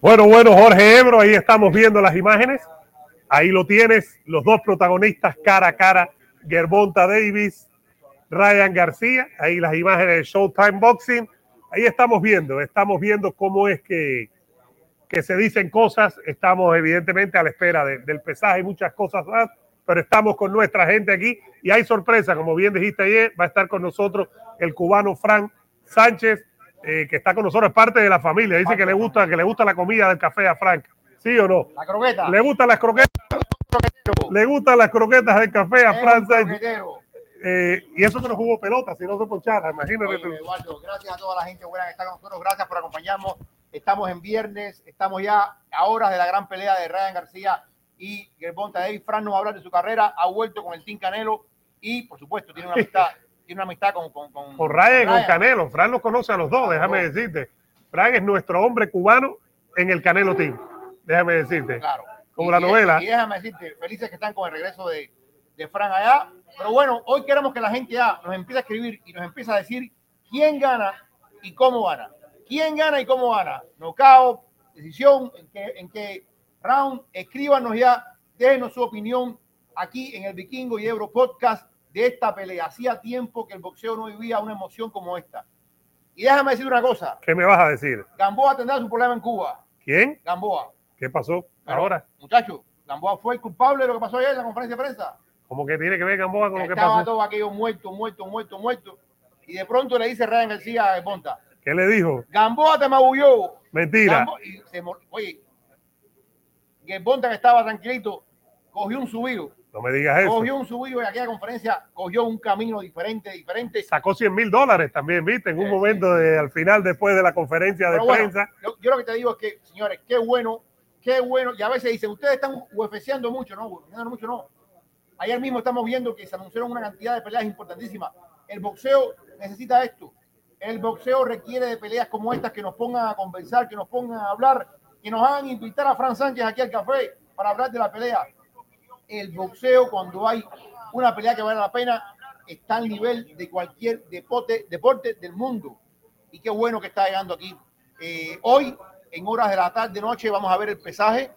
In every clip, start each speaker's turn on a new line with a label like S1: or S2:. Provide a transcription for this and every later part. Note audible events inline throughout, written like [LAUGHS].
S1: Bueno, bueno, Jorge Ebro, ahí estamos viendo las imágenes. Ahí lo tienes, los dos protagonistas cara a cara, Gervonta Davis, Ryan García. Ahí las imágenes de Showtime Boxing. Ahí estamos viendo, estamos viendo cómo es que, que se dicen cosas. Estamos evidentemente a la espera de- del pesaje y muchas cosas más, pero estamos con nuestra gente aquí y hay sorpresa, como bien dijiste ayer, va a estar con nosotros el cubano Frank Sánchez, eh, que está con nosotros, es parte de la familia. Dice que le gusta, que le gusta la comida del café a Frank. ¿Sí o no?
S2: La croqueta.
S1: Le gustan las croquetas. Le gustan las croquetas del café a Frank Sánchez. Eh, y eso que no jugó pelota, si no se ponchara, imagínate.
S2: Oye, Eduardo, gracias a toda la gente buena que está con nosotros. Gracias por acompañarnos. Estamos en viernes, estamos ya a horas de la gran pelea de Ryan García y Gervonta Davis. Fran nos va a hablar de su carrera, ha vuelto con el Team Canelo y, por supuesto, tiene una [LAUGHS] amistad, tiene una amistad con, con, con,
S1: Con Ryan con
S2: Ryan.
S1: Canelo. Fran los conoce a los dos, déjame decirte. Fran es nuestro hombre cubano en el Canelo Team. Déjame decirte.
S2: Claro.
S1: Como
S2: Y-
S1: la
S2: y-
S1: novela.
S2: Y déjame decirte, felices que están con el regreso de, de Fran allá. Pero bueno, hoy queremos que la gente ya nos empiece a escribir y nos empiece a decir quién gana y cómo gana. ¿Quién gana y cómo gana? Knockout, decisión, en qué, en qué round. Escríbanos ya, déjenos su opinión aquí en el Vikingo y Euro Podcast de esta pelea. Hacía tiempo que el boxeo no vivía una emoción como esta. Y déjame decir una cosa.
S1: ¿Qué me vas a decir?
S2: Gamboa tendrá su problema en Cuba.
S1: ¿Quién?
S2: Gamboa.
S1: ¿Qué pasó
S2: Pero,
S1: ahora?
S2: Muchachos, Gamboa fue el culpable de lo que pasó ayer en la conferencia de prensa.
S1: ¿Cómo que tiene que ver Gamboa con lo que
S2: Estaba
S1: pasó?
S2: todo aquello muerto, muerto, muerto, muerto. Y de pronto le dice Ryan García a Ponta,
S1: ¿Qué le dijo?
S2: Gamboa te magulló.
S1: Mentira.
S2: Gambo- y se Oye, Ponta que estaba tranquilito, cogió un subido.
S1: No me digas eso.
S2: Cogió un subido en aquella conferencia, cogió un camino diferente, diferente.
S1: Sacó 100 mil dólares también, ¿viste? En un
S2: Sí,
S1: momento de, al final, después de la conferencia de
S2: bueno,
S1: prensa.
S2: yo, yo lo que te digo es que, señores, qué bueno, qué bueno. Y a veces dicen, ustedes están UFCando mucho, ¿no? UFCando mucho, no. Ayer mismo estamos viendo que se anunciaron una cantidad de peleas importantísimas. El boxeo necesita esto. El boxeo requiere de peleas como estas que nos pongan a conversar, que nos pongan a hablar, que nos hagan invitar a Fran Sánchez aquí al café para hablar de la pelea. El boxeo, cuando hay una pelea que vale la pena, está al nivel de cualquier deporte, deporte del mundo. Y qué bueno que está llegando aquí. Eh, hoy, en horas de la tarde, noche, vamos a ver el pesaje.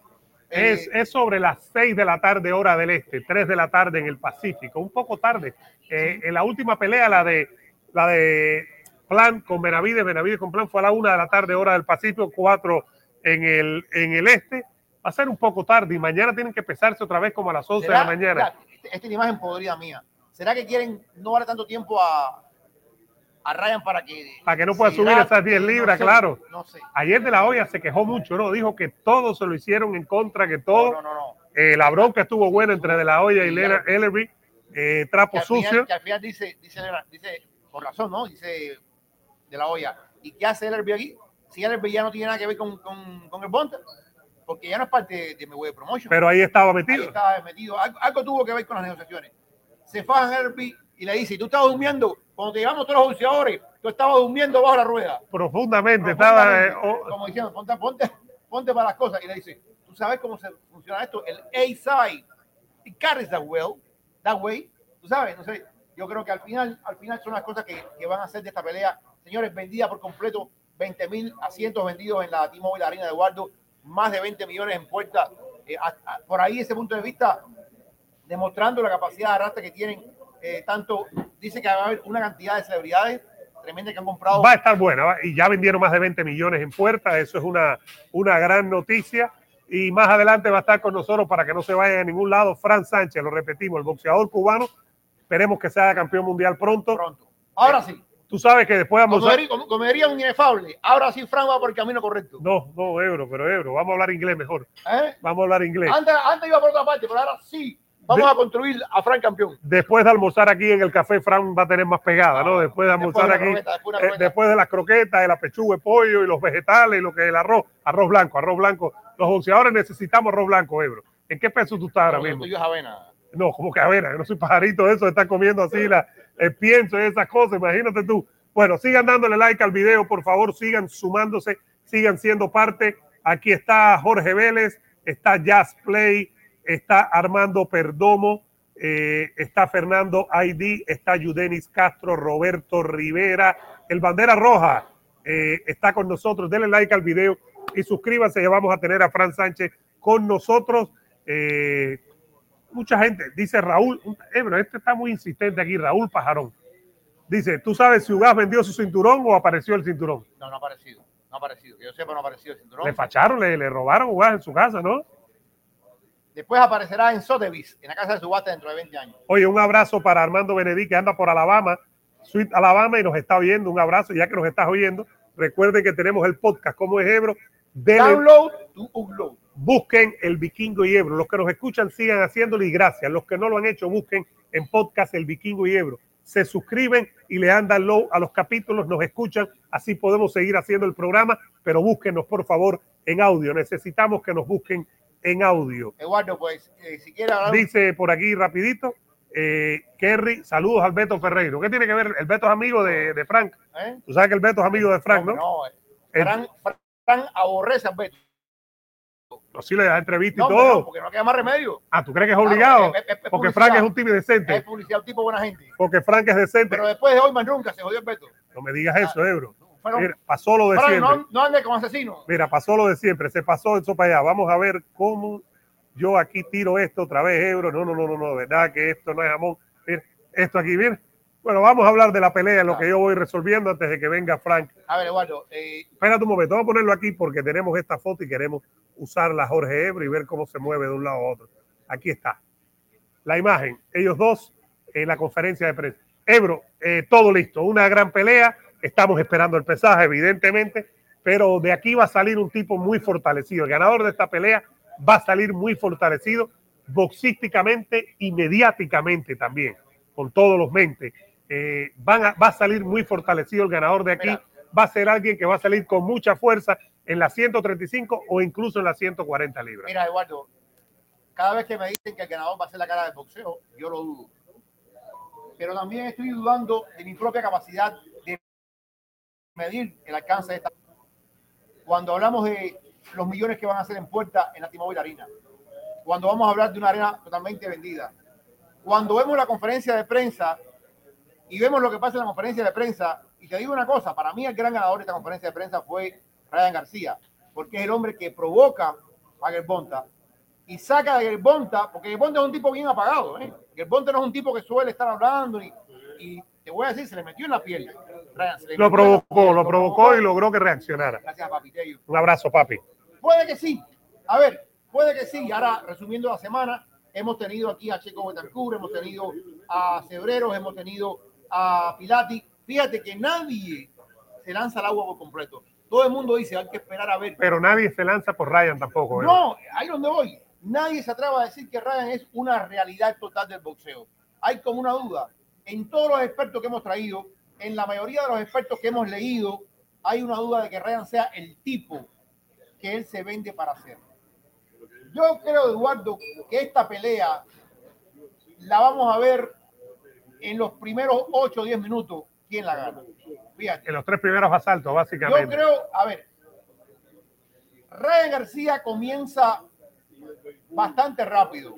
S2: Eh,
S1: Es, es sobre las 6 de la tarde, hora del este, 3 de la tarde en el Pacífico, un poco tarde. Eh, en la última pelea, la de la de Plan con Benavides, Benavides con Plan fue a la 1 de la tarde, hora del Pacífico, 4 en el, en el este. Va a ser un poco tarde y mañana tienen que pesarse otra vez como a las 11 de la
S2: ¿será-
S1: mañana.
S2: mira, esta es la imagen podrida mía. ¿Será que quieren no darle tanto tiempo a, a Ryan para que...
S1: Para que no pueda subir esas 10
S2: No
S1: libras,
S2: sé,
S1: claro.
S2: No sé.
S1: Ayer de la olla se quejó mucho, ¿no? Dijo que todo se lo hicieron en contra, que todo.
S2: No, no, no.
S1: Eh, la bronca estuvo buena entre De La Hoya y Lena Ellerby. Eh,
S2: Que
S1: trapo
S2: al,
S1: sucio.
S2: final, que al final dice, dice, dice, por razón, ¿no? Dice de la olla. ¿Y qué hace el Ellerby aquí? Si el Ellerby ya no tiene nada que ver con, con, con el Bonta, porque ya no es parte de mi web promotion.
S1: Pero ahí estaba
S2: Ahí
S1: metido.
S2: estaba metido. Algo, algo tuvo que ver con las negociaciones. Se fajan Herbie y le dice, tú estabas durmiendo, cuando te llevamos todos los boxeadores, tú estabas durmiendo bajo la rueda.
S1: Profundamente. Estaba. eh,
S2: Profundamente,
S1: oh,
S2: como diciendo, ponte, ponte, ponte para las cosas. Y le dice, tú sabes cómo se funciona esto, el A-side. It carries that well, that way. Tú sabes, no sé. Yo creo que al final, al final son las cosas que, que van a hacer de esta pelea. Señores, vendida por completo, 20 mil asientos vendidos en la T-Mobile Arena de Eduardo, más de 20 millones en puerta. Eh, a- a- por ahí ese punto de vista, demostrando la capacidad de arrastre que tienen. eh, tanto dice que va a haber una cantidad de celebridades, tremenda que han comprado.
S1: Va a estar buena y ya vendieron más de 20 millones en puertas, eso es una, una gran noticia. Y más adelante va a estar con nosotros para que no se vaya a ningún lado Fran Sánchez, lo repetimos, el boxeador cubano. Esperemos que sea campeón mundial pronto.
S2: pronto. Ahora sí,
S1: Tú sabes que después vamos a...
S2: diría un inefable, ahora sí Frank va por el camino correcto.
S1: No, no, Ebro, pero Ebro, vamos a hablar inglés mejor.
S2: ¿Eh?
S1: Vamos a hablar inglés.
S2: Antes, antes iba por otra parte, pero ahora sí vamos
S1: De-
S2: a construir a Frank campeón.
S1: Después de almorzar aquí en el café, Fran va a tener más pegada, ¿no? Después de almorzar
S2: Después de la
S1: aquí,
S2: croqueta, después de la
S1: eh, después de las croquetas, de la pechuga de pollo y los vegetales y lo que es el arroz, arroz blanco, arroz blanco. Los boxeadores necesitamos arroz blanco, Ebro. ¿En qué peso tú estás ahora mismo?
S2: tuyo es avena.
S1: No, como que avena, yo no soy pajarito de eso, de estar comiendo así la, el pienso y esas cosas, imagínate tú. Bueno, sigan dándole like al video, por favor, sigan sumándose, sigan siendo parte. Aquí está Jorge Vélez, está Jazz Play, está Armando Perdomo, eh, está Fernando ID, está Yudenis Castro, Roberto Rivera, el Bandera Roja eh, está con nosotros. Denle like al video y suscríbanse, ya vamos a tener a Fran Sánchez con nosotros. Eh, mucha gente, dice Raúl, eh, pero este está muy insistente aquí, Raúl Pajarón. Dice, ¿tú sabes si Ugas vendió su cinturón o apareció el cinturón?
S2: No, no ha aparecido. No ha aparecido. Que yo sepa, no ha aparecido el cinturón.
S1: Le facharon, le, le robaron Ugas en su casa, ¿no?
S2: Después aparecerá en Sotheby's, en la casa de subasta dentro de 20 años.
S1: Oye, un abrazo para Armando Benedí, que anda por Alabama, Sweet Alabama, y nos está oyendo. Un abrazo, ya que nos estás oyendo. Recuerden que tenemos el podcast como es Ebro. Denle-
S2: Download to upload.
S1: Busquen el Vikingo y Ebro. Los que nos escuchan sigan haciéndolo y gracias. Los que no lo han hecho, busquen en podcast el Vikingo y Ebro. Se suscriben y le dan download a los capítulos, nos escuchan, así podemos seguir haciendo el programa, pero búsquenos por favor en audio. Necesitamos que nos busquen en audio.
S2: Eduardo, pues, eh, si quiere hablar.
S1: Dice por aquí rapidito, eh, Kerry, saludos al Beto Ferreiro. ¿Qué tiene que ver? El Beto es amigo de, de Frank.
S2: ¿eh?
S1: Tú sabes que el Beto es amigo de Frank, ¿no?
S2: No, eh, Frank, Frank aborrece a Beto.
S1: Sí le da entrevista
S2: No,
S1: y todo.
S2: no, porque no queda más remedio.
S1: Ah, ¿tú crees que es
S2: Claro,
S1: obligado?
S2: es- es- es
S1: Porque. Frank es un tipo decente.
S2: Es publicidad, un tipo buena gente.
S1: Porque Frank es decente.
S2: Pero después de hoy más nunca se jodió el Beto.
S1: No me digas eso, Ebro.
S2: Fueron-
S1: Mira, pasó lo de
S2: Frank,
S1: siempre.
S2: no, no ande con asesinos.
S1: Mira, pasó lo de siempre. Se pasó eso para allá. Vamos a ver cómo yo aquí tiro esto otra vez, Ebro. No, no, no, no, no. De verdad que esto no es jamón. Mira, esto aquí, mira. Bueno, vamos a hablar de la pelea, en lo que yo voy resolviendo antes de que venga Frank.
S2: A ver, Eduardo, eh,
S1: Espérate un momento, vamos a ponerlo aquí porque tenemos esta foto y queremos usarla Jorge Ebro y ver cómo se mueve de un lado a otro. Aquí está. La imagen, ellos dos en la conferencia de prensa. Ebro, eh, todo listo, una gran pelea. Estamos esperando el pesaje, evidentemente, pero de aquí va a salir un tipo muy fortalecido. El ganador de esta pelea va a salir muy fortalecido boxísticamente y mediáticamente también, con todos los mentes. Eh, van a- va a salir muy fortalecido el ganador de aquí.
S2: Mira.
S1: Va a ser alguien que va a salir con mucha fuerza en las 135 o incluso en las 140 libras.
S2: mira, Eduardo, cada vez que me dicen que el ganador va a ser la cara del boxeo, yo lo dudo. Pero también estoy dudando de mi propia capacidad de medir el alcance de esta. Cuando hablamos de los millones que van a hacer en puerta en la T-Mobile Arena, cuando vamos a hablar de una arena totalmente vendida, cuando vemos la conferencia de prensa y vemos lo que pasa en la conferencia de prensa, y te digo una cosa, para mí el gran ganador de esta conferencia de prensa fue Ryan García, porque es el hombre que provoca a Gerbonta y saca de Gerbonta, porque Gerbonta es un tipo bien apagado, ¿eh? Gerbonta no es un tipo que suele estar hablando y, y te voy a decir, se le metió en la piel. Ryan,
S1: Lo provocó, lo provocó y logró que reaccionara.
S2: Gracias, papi.
S1: Un abrazo, papi.
S2: Puede que sí. A ver, puede que sí. Ahora, resumiendo la semana, hemos tenido aquí a Checo Betancourt, hemos tenido a Cebreros, hemos tenido a Pilati. Fíjate que nadie se lanza al agua por completo. Todo el mundo dice, hay que esperar a ver.
S1: Pero nadie se lanza por Ryan tampoco. ¿eh?
S2: No, ahí donde voy. Nadie se atreve a decir que Ryan es una realidad total del boxeo. Hay como una duda. En todos los expertos que hemos traído, en la mayoría de los expertos que hemos leído, hay una duda de que Ryan sea el tipo que él se vende para hacer. Yo creo, Eduardo, que esta pelea la vamos a ver en los primeros 8 o 10 minutos quién la gana. Fíjate.
S1: En los tres primeros asaltos,
S2: Yo
S1: básicamente.
S2: creo, a ver, Ryan García comienza bastante rápido.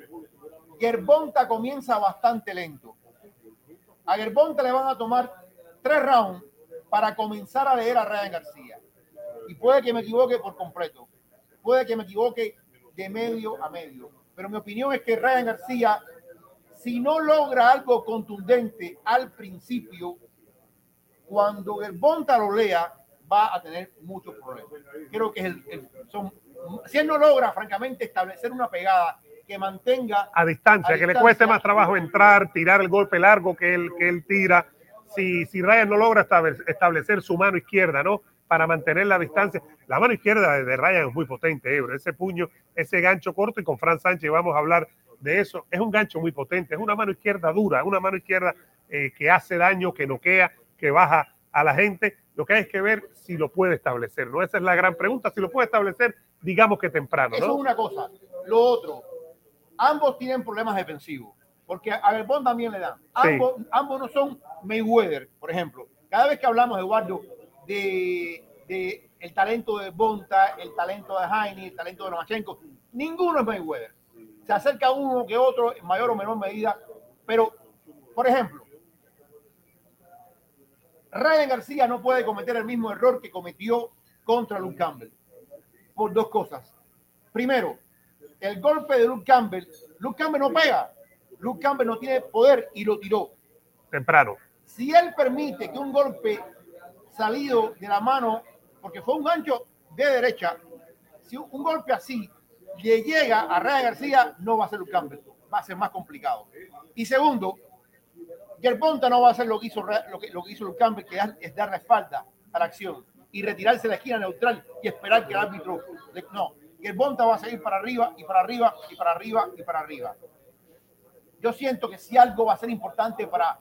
S2: Gerbonta comienza bastante lento. A Gerbonta le van a tomar tres rounds para comenzar a leer a Ryan García. Y puede que me equivoque por completo. Puede que me equivoque de medio a medio. Pero mi opinión es que Ryan García, si no logra algo contundente al principio, cuando el Bonta lo lea, va a tener muchos problemas. Creo que es el, el- son, si él no logra, francamente, establecer una pegada que mantenga
S1: a distancia,
S2: A
S1: que le
S2: distancia.
S1: cueste más trabajo entrar, tirar el golpe largo que él, que él tira. Si, si Ryan no logra estable- establecer su mano izquierda, ¿no? Para mantener la distancia. La mano izquierda de, de Ryan es muy potente, Ebro. Ese puño, ese gancho corto, y con Fran Sánchez vamos a hablar de eso. Es un gancho muy potente, es una mano izquierda dura, es una mano izquierda eh, que hace daño, que noquea, que baja a la gente. Lo que hay es que ver si lo puede establecer, ¿no? Esa es la gran pregunta. Si lo puede establecer, digamos que temprano,
S2: Eso es una cosa. Lo otro, ambos tienen problemas defensivos, porque a Belbón también le dan. Ambos, ambos no son Mayweather, por ejemplo. Cada vez que hablamos, Eduardo, de, de el talento de Bonta, el talento de Heine, el talento de Lomachenko, ninguno es Mayweather. Se acerca uno que otro en mayor o menor medida, pero, por ejemplo, Ryan García no puede cometer el mismo error que cometió contra Luke Campbell por dos cosas. Primero, el golpe de Luke Campbell, Luke Campbell no pega, Luke Campbell no tiene poder y lo tiró.
S1: Temprano.
S2: Si él permite que un golpe salido de la mano, porque fue un gancho de derecha, si un golpe así le llega a Ryan García, no va a ser Luke Campbell, va a ser más complicado. Y segundo, Gerponta no va a hacer lo que hizo, lo que, que hizo Luke Campbell, que es dar la espalda a la acción y retirarse de la esquina neutral y esperar que el árbitro. le- no, Gerponta va a seguir para arriba y para arriba y para arriba y para arriba. Yo siento que si algo va a ser importante para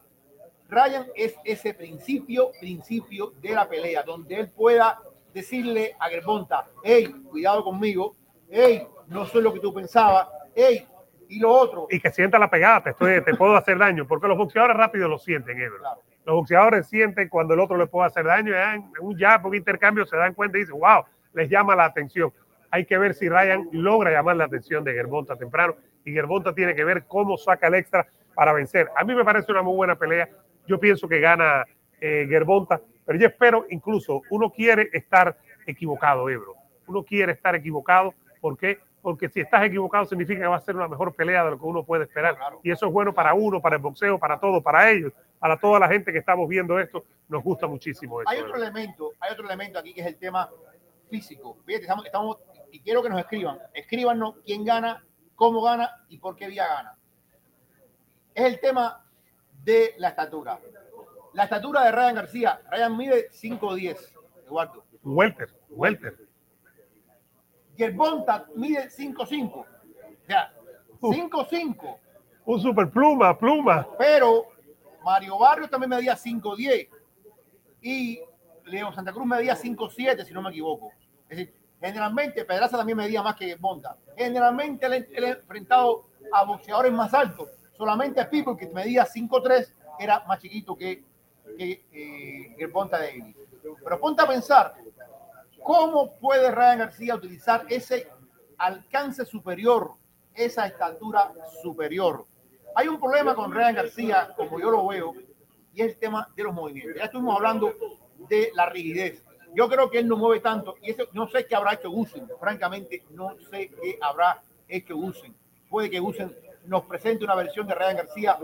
S2: Ryan es ese principio, principio de la pelea, donde él pueda decirle a Gervonta, hey, cuidado conmigo, hey, no soy lo que tú pensabas, hey, y lo otro.
S1: y que sienta la pegada, te, estoy, te puedo hacer daño, porque los boxeadores rápido lo sienten, Ebro.
S2: Claro.
S1: Los boxeadores sienten cuando el otro le puede hacer daño, en un jab, un intercambio, se dan cuenta y dicen, wow, les llama la atención. Hay que ver si Ryan logra llamar la atención de Gervonta temprano y Gervonta tiene que ver cómo saca el extra para vencer. A mí me parece una muy buena pelea. Yo pienso que gana eh, Gervonta, pero yo espero, incluso, uno quiere estar equivocado, Ebro. Uno quiere estar equivocado. ¿Por qué? Porque si estás equivocado significa que va a ser una mejor pelea de lo que uno puede esperar. Y eso es bueno para uno, para el boxeo, para todo, para ellos, para toda la gente que estamos viendo esto. Nos gusta muchísimo eso.
S2: Hay otro elemento, hay otro elemento aquí que es el tema físico. Fíjate, estamos, estamos- y quiero que nos escriban, escríbanos quién gana, cómo gana y por qué vía gana. Es el tema de la estatura. La estatura de Ryan García, Ryan mide 5'10, Eduardo.
S1: Welter, Welter.
S2: Gervonta mide 5'5. O sea, 5'5.
S1: Un super pluma, pluma.
S2: Pero Mario Barrios también medía 5'10. Y Leo Santa Cruz medía 5'7, si no me equivoco. Es decir, generalmente Pedraza también medía más que Gervonta. Generalmente él, ha enfrentado a boxeadores más altos. Solamente a People, que medía 5'3, era más chiquito que, que eh, Gervonta Davis. Pero ponte a pensar, ¿Cómo puede Ryan García utilizar ese alcance superior, esa estatura superior? Hay un problema con Ryan García, como yo lo veo, y es el tema de los movimientos. Ya estuvimos hablando de la rigidez. Yo creo que él no mueve tanto y eso no sé qué habrá hecho Gusen. Francamente, no sé qué habrá hecho Gusen. Puede que Gusen nos presente una versión de Ryan García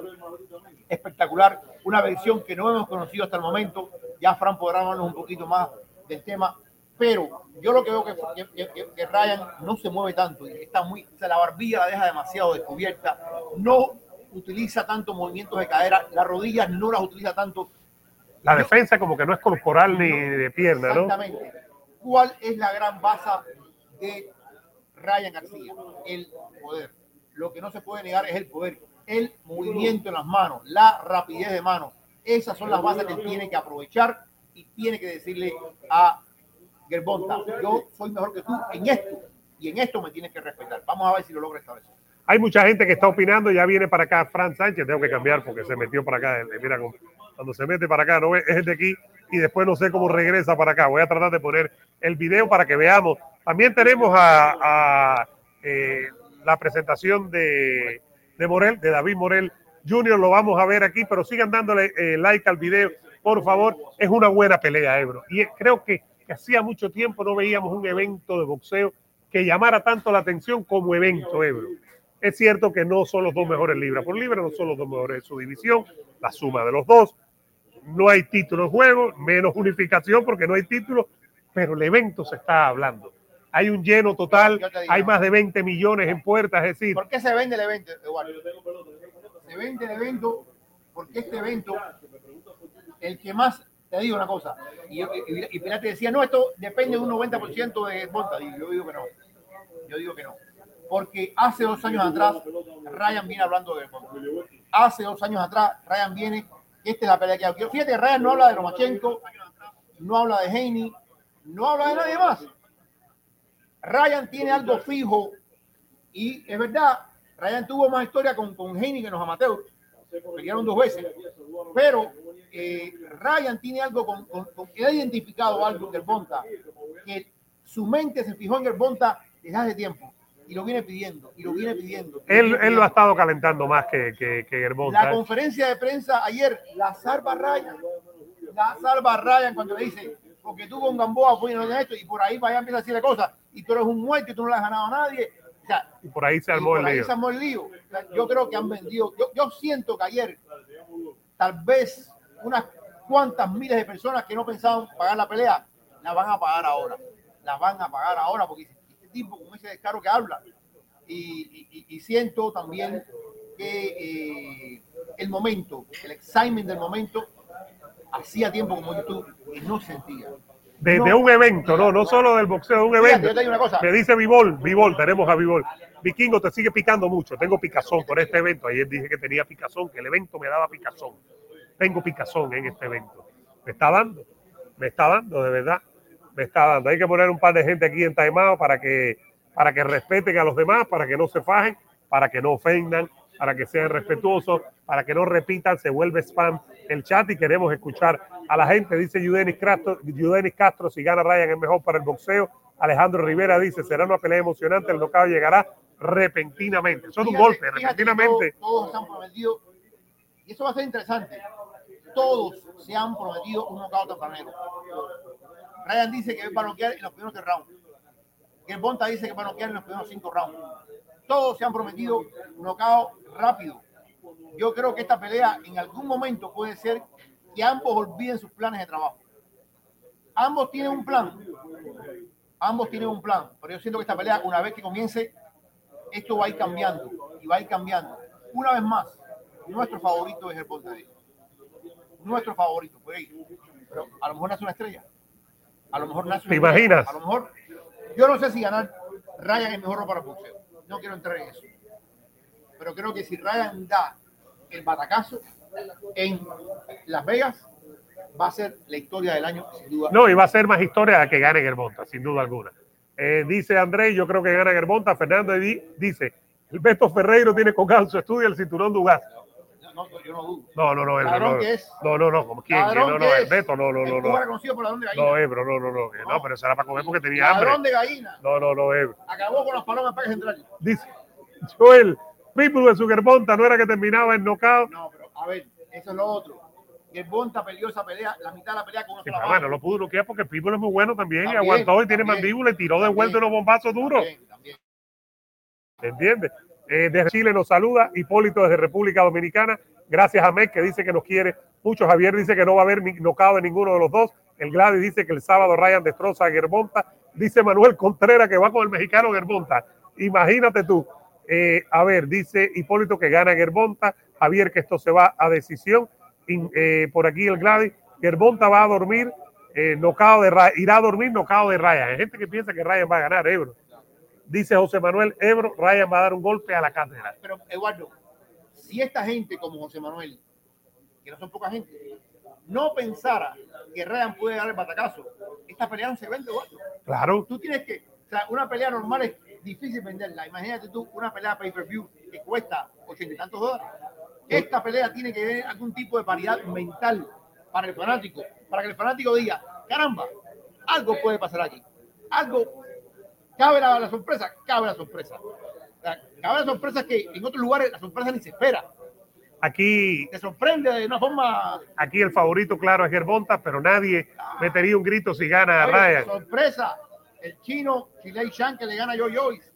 S2: espectacular, una versión que no hemos conocido hasta el momento. Ya Fran podrá hablarnos un poquito más del tema, pero yo lo que veo que, que, que- que Ryan no se mueve tanto, está muy, o sea, la barbilla la deja demasiado descubierta, no utiliza tanto movimientos de cadera, las rodillas no las utiliza tanto.
S1: La defensa como que no es corporal ni de pierna, ¿no?
S2: Exactamente. ¿Cuál es la gran base de Ryan García? El poder. Lo que no se puede negar es el poder, el movimiento en las manos, la rapidez de mano. Esas son las bases que él tiene que aprovechar y tiene que decirle a Yo soy mejor que tú en esto y en esto me tienes que respetar. Vamos a ver si lo logra establecer.
S1: Hay mucha gente que está opinando, ya viene para acá Fran Sánchez, tengo que cambiar porque se metió para acá. eh, Mira, cuando se mete para acá, no es de aquí y después no sé cómo regresa para acá. Voy a tratar de poner el video para que veamos. También tenemos a, eh, la presentación de, Morel, de David Morel Jr. Lo vamos a ver aquí, pero sigan dándole eh, like al video, por favor. Es una buena pelea, Ebro. Y creo que, que hacía mucho tiempo no veíamos un evento de boxeo que llamara tanto la atención como evento, Ebro. Es cierto que no son los dos mejores libras por libra, no son los dos mejores de su división, la suma de los dos. no hay título en juego, menos unificación porque no hay título, pero el evento se está hablando. Hay un lleno total, hay más de 20 millones en puertas, es decir,
S2: ¿Por qué se vende el evento, Eduardo? Se vende el evento porque este evento, el que más, te digo una cosa, y, y, Pirate decía, no, esto depende de un 90% de monta. Yo digo que no. Yo digo que no. Porque hace dos años atrás, Ryan viene hablando de. Hace dos años atrás, Ryan viene, esta es la pelea que quiero. Fíjate, Ryan no habla de Lomachenko, no habla de Haney, no habla de nadie más. Ryan tiene algo fijo y es verdad, Ryan tuvo más historia con, con Haney que los amateurs. Pelearon dos veces. Pero eh, Ryan tiene algo con, con, con- que ha identificado algo en Gervonta, que su mente se fijó en Gervonta desde hace tiempo y lo viene pidiendo, y lo viene pidiendo.
S1: él,
S2: viene
S1: él lo ha estado calentando más que, que, que Gervonta,
S2: La
S1: ¿eh?
S2: conferencia de prensa ayer, la salva Ryan, la salva Ryan cuando le dice, porque tuvo un Gamboa, fue no esto, y por ahí vaya empieza a decirle cosas, y tú eres un muerto y tú no le has ganado a nadie. O sea,
S1: Y por ahí se armó el lío.
S2: se armó el lío. Yo creo que han vendido, yo, yo siento que ayer tal vez unas cuantas miles de personas que no pensaban pagar la pelea, la van a pagar ahora. La van a pagar ahora porque este tipo con ese descaro que habla. Y, y- y siento también que eh, el momento, el excitement del momento, hacía tiempo como YouTube y no sentía.
S1: De,
S2: No.
S1: de un evento, no, no solo del boxeo, de un evento.
S2: yo te digo una cosa.
S1: Me dice Vivol, Vivol, tenemos a Vivol. Vikingo te sigue picando mucho. Tengo picazón por este evento. Ayer dije que tenía picazón, que el evento me daba picazón. Tengo picazón en este evento. Me está dando, me está dando, de verdad. Me está dando. Hay que poner un par de gente aquí en Taimao para que, para que respeten a los demás, para que no se fajen, para que no ofendan, para que sean respetuosos, para que no repitan, se vuelve spam el chat y queremos escuchar a la gente. Dice Yudenis Castro, Yudenis Castro si gana Ryan es mejor para el boxeo. Alejandro Rivera dice, será una pelea emocionante, el knockout llegará repentinamente. Eso es un golpe,
S2: fíjate
S1: repentinamente.
S2: Todos, todos se han prometido, y eso va a ser interesante. Todos se han prometido un knockout tempranero. Ryan dice que va a noquear en los primeros tres rounds. Que Bonta dice que va a noquear en los primeros cinco rounds. Todos se han prometido un knockout rápido. Yo creo que esta pelea en algún momento puede ser que ambos olviden sus planes de trabajo. Ambos tienen un plan. Ambos tienen un plan. Pero yo siento que esta pelea, una vez que comience, esto va a ir cambiando y va a ir cambiando. Una vez más, nuestro favorito es el Ponte Nuestro favorito, por ahí. Pero a lo mejor nace una estrella. A lo mejor nace una
S1: ¿Te
S2: estrella.
S1: imaginas?
S2: A lo mejor, yo no sé si ganar Ryan es mejor para el boxeo. No quiero entrar en eso. Pero creo que si Ryan da el batacazo en Las Vegas, va a ser la historia del año, sin duda.
S1: No, y va a ser más historia la que gane Germonta, sin duda alguna. Eh, dice André, yo creo que gana Germonta. Fernando di- dice, el Beto Ferreiro tiene con calcio, estudia el cinturón de Ugas.
S2: No, yo no dudo.
S1: No, no, no,
S2: Ladrón
S1: no,
S2: que es.
S1: no, no, no, quién, no, no, el. Beto, no, no, no, no,
S2: reconocido por ladrón de gallina.
S1: no, Ebro, no, no, no, no, pero eso era para comer porque tenía hambre.
S2: Ladrón de gallina.
S1: No, no, no, Ebro.
S2: Acabó con las palomas Parque Central.
S1: Dice Joel, Pitbull de su Germonta no era que terminaba en knockout.
S2: No, pero a ver, eso es lo otro. Que Bonta peleó esa pelea, la mitad de la pelea con una
S1: Sí,
S2: sola
S1: bueno, lo pudo noquear porque Pitbull es muy bueno también, y aguantó y tiene mandíbula y tiró de vuelta unos bombazos duros.
S2: También.
S1: ¿Entiendes? Eh, desde Chile nos saluda, Hipólito desde República Dominicana. Gracias a Meg que dice que nos quiere mucho. Javier dice que no va a haber ni nocao de ninguno de los dos. El Gladys dice que el sábado Ryan destroza a Germonta. Dice Manuel Contreras que va con el mexicano Germonta. Imagínate tú. Eh, a ver, dice Hipólito que gana Germonta. Javier que esto se va a decisión. In- eh, por aquí el Gladys. Germonta va a dormir. Eh, nocao de Ra- irá a dormir nocao de Ryan. Hay gente que piensa que Ryan va a ganar, Ebro. Dice José Manuel Ebro, Ryan va a dar un golpe a la cátedra.
S2: Pero, Eduardo, si esta gente como José Manuel, que no son poca gente, no pensara que Ryan puede dar el batacazo, esta pelea no se vende, Eduardo.
S1: Claro,
S2: Tú tienes que, o sea, una pelea normal es difícil venderla. Imagínate tú una pelea pay-per-view que cuesta ochenta y tantos dólares. Esta pelea tiene que tener algún tipo de paridad mental para el fanático, para que el fanático diga, caramba, algo puede pasar aquí. Algo, cabe la, la sorpresa, cabe la sorpresa. Cabe la sorpresa que en otros lugares la sorpresa ni se espera.
S1: aquí,
S2: Te sorprende de una forma
S1: aquí el favorito, claro, es Gervonta, pero nadie metería un grito si gana a Ryan.
S2: Sorpresa, el chino Chilei Shan que le gana a Joe Joyce.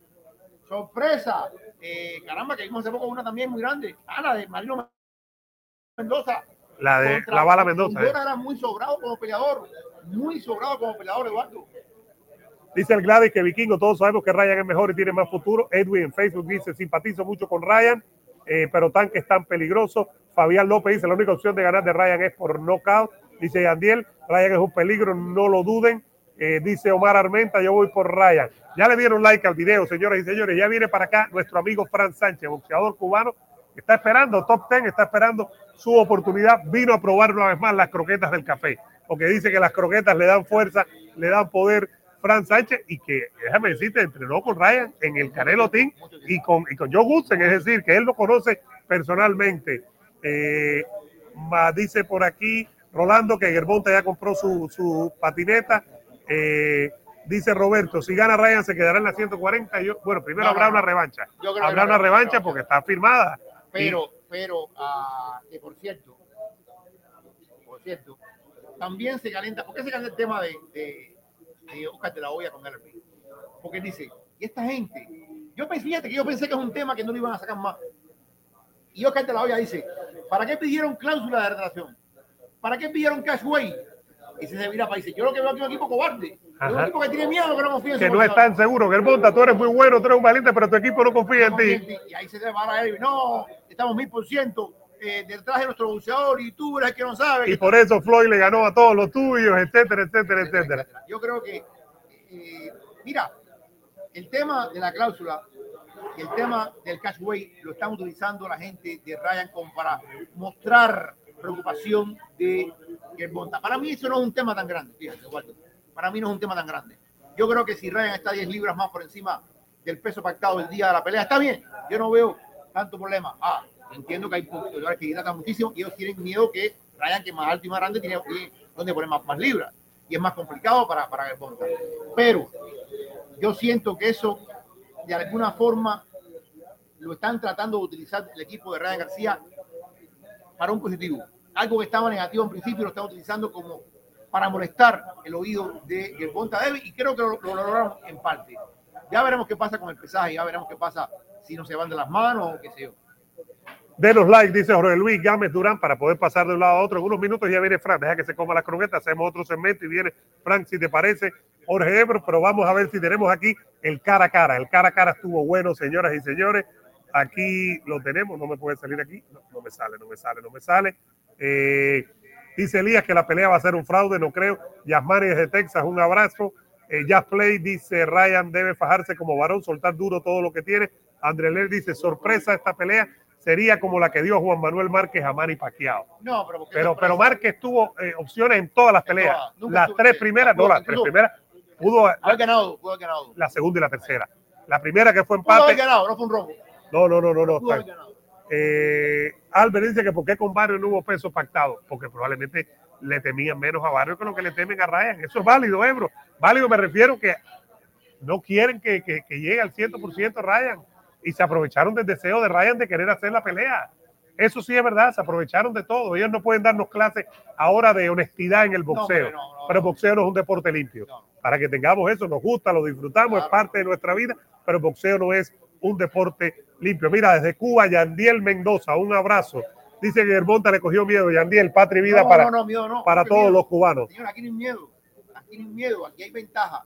S2: Sorpresa, eh, caramba, que vimos hace poco una también muy grande. Ana de Marino Mendoza
S1: La de la bala Mendoza.
S2: Fundora era muy sobrado como peleador. Muy sobrado como peleador, Eduardo.
S1: Dice el Gladys que Vikingo, todos sabemos que Ryan es mejor y tiene más futuro. Edwin en Facebook dice, simpatizo mucho con Ryan, eh, pero Tanque es tan peligroso. Fabián López dice, la única opción de ganar de Ryan es por knockout. Dice Yandiel, Ryan es un peligro, no lo duden. Eh, dice Omar Armenta, yo voy por Ryan. Ya le dieron like al video, señoras y señores. Ya viene para acá nuestro amigo Fran Sánchez, boxeador cubano. Está esperando, top 10, está esperando su oportunidad. Vino a probar una vez más las croquetas del café, porque dice que las croquetas le dan fuerza, le dan poder Fran Sánchez y que, déjame decirte, entrenó con Ryan en el Canelo Team y con, y con Joe Gusten, es decir, que él lo conoce personalmente. Eh, dice por aquí Rolando que Germonta ya compró su, su patineta. Eh, dice Roberto, si gana Ryan se quedará en la 140. Yo, bueno, primero
S2: No,
S1: habrá
S2: no,
S1: una revancha.
S2: Yo creo
S1: Habrá una revancha porque está firmada.
S2: Pero, pero, ah, que por cierto, por cierto, también se calienta. ¿Por qué se calienta el tema de, de, de Oscar de la Hoya con LP? Porque dice, y esta gente, yo pensé, fíjate que yo pensé que es un tema que no lo iban a sacar más. Y Oscar de la Hoya dice, ¿para qué pidieron cláusula de relación? ¿Para qué pidieron cashway? Y se mira para dice, yo lo que veo aquí es un equipo cobarde. Es un equipo que tiene miedo, que no confía en
S1: Que no es
S2: boxeador.
S1: tan seguro. Germonta, tú eres muy bueno, tú eres un valiente, pero tu equipo no confía en ti.
S2: Y ahí se te va a él. No, estamos mil por ciento eh, detrás de nuestro boxeador y tú eres el que no sabe.
S1: Y por eso Floyd le ganó a todos los tuyos, etcétera, etcétera, etcétera.
S2: Yo creo que, eh, mira, el tema de la cláusula, el tema del cashway lo están utilizando la gente de Ryan como para mostrar preocupación de Germonta. Para mí eso no es un tema tan grande, fíjate. Para mí no es un tema tan grande. Yo creo que si Ryan está 10 libras más por encima del peso pactado el día de la pelea, está bien. Yo no veo tanto problema. Ah, entiendo que hay peleadores que hidratan muchísimo y ellos tienen miedo que Ryan, que es más alto y más grande, tiene, donde poner más, libras. Y es más complicado para, para Germonta. Pero yo siento que eso, de alguna forma, lo están tratando de utilizar el equipo de Ryan García para un positivo. Algo que estaba negativo en principio lo están utilizando como para molestar el oído de Gervonta Davis y creo que lo, lo lograron en parte. Ya veremos qué pasa con el pesaje, ya veremos qué pasa si no se van de las manos o qué sé yo.
S1: Denos like, dice Jorge Luis Gámez Durán, para poder pasar de un lado a otro. En unos minutos ya viene Frank, deja que se coma las croquetas, hacemos otro segmento y viene Frank, si te parece, Jorge Ebro, pero vamos a ver si tenemos aquí el cara a cara. El cara a cara estuvo bueno, señoras y señores. Aquí lo tenemos, no me puede salir aquí, no, no me sale, no me sale, no me sale. Eh, dice Elías que la pelea va a ser un fraude, no creo. Yasmani desde Texas, un abrazo. Eh, Jazz Play dice Ryan debe fajarse como varón, soltar duro todo lo que tiene. André Ler dice sorpresa esta pelea sería como la que dio Juan Manuel Márquez a Manny Pacquiao.
S2: No, pero ¿por qué
S1: Pero, pero Márquez tuvo eh, opciones en todas las peleas. Las tres primeras, no, las tres primeras, pudo
S2: Haber ganado, pudo haber ganado.
S1: la segunda y la tercera. La primera que fue
S2: Pudo haber
S1: empate.
S2: ganado, no fue un robo.
S1: No, no, no, no, no. Está-. Eh, Albert dice que por qué con Barrio no hubo peso pactado, porque probablemente le temían menos a Barrio que lo que le temen a Ryan. Eso es válido, Ebro. Válido me refiero que no quieren que, que, que llegue al 100% Ryan y se aprovecharon del deseo de Ryan de querer hacer la pelea. Eso sí es verdad, se aprovecharon de todo. Ellos no pueden darnos clases ahora de honestidad en el boxeo,
S2: pero no, no,
S1: pero el
S2: no.
S1: boxeo no es un deporte limpio. Para que tengamos eso, nos gusta, lo disfrutamos, es parte de nuestra vida, pero el boxeo no es un deporte limpio. Mira, desde Cuba, Yandiel Mendoza, un abrazo. Dice que Germonta le cogió miedo. Yandiel, patria y vida
S2: No,
S1: para,
S2: no, no,
S1: para
S2: ¿Qué
S1: todos
S2: miedo?
S1: los cubanos.
S2: Señor, aquí no hay miedo. Aquí no hay miedo. Aquí hay ventaja.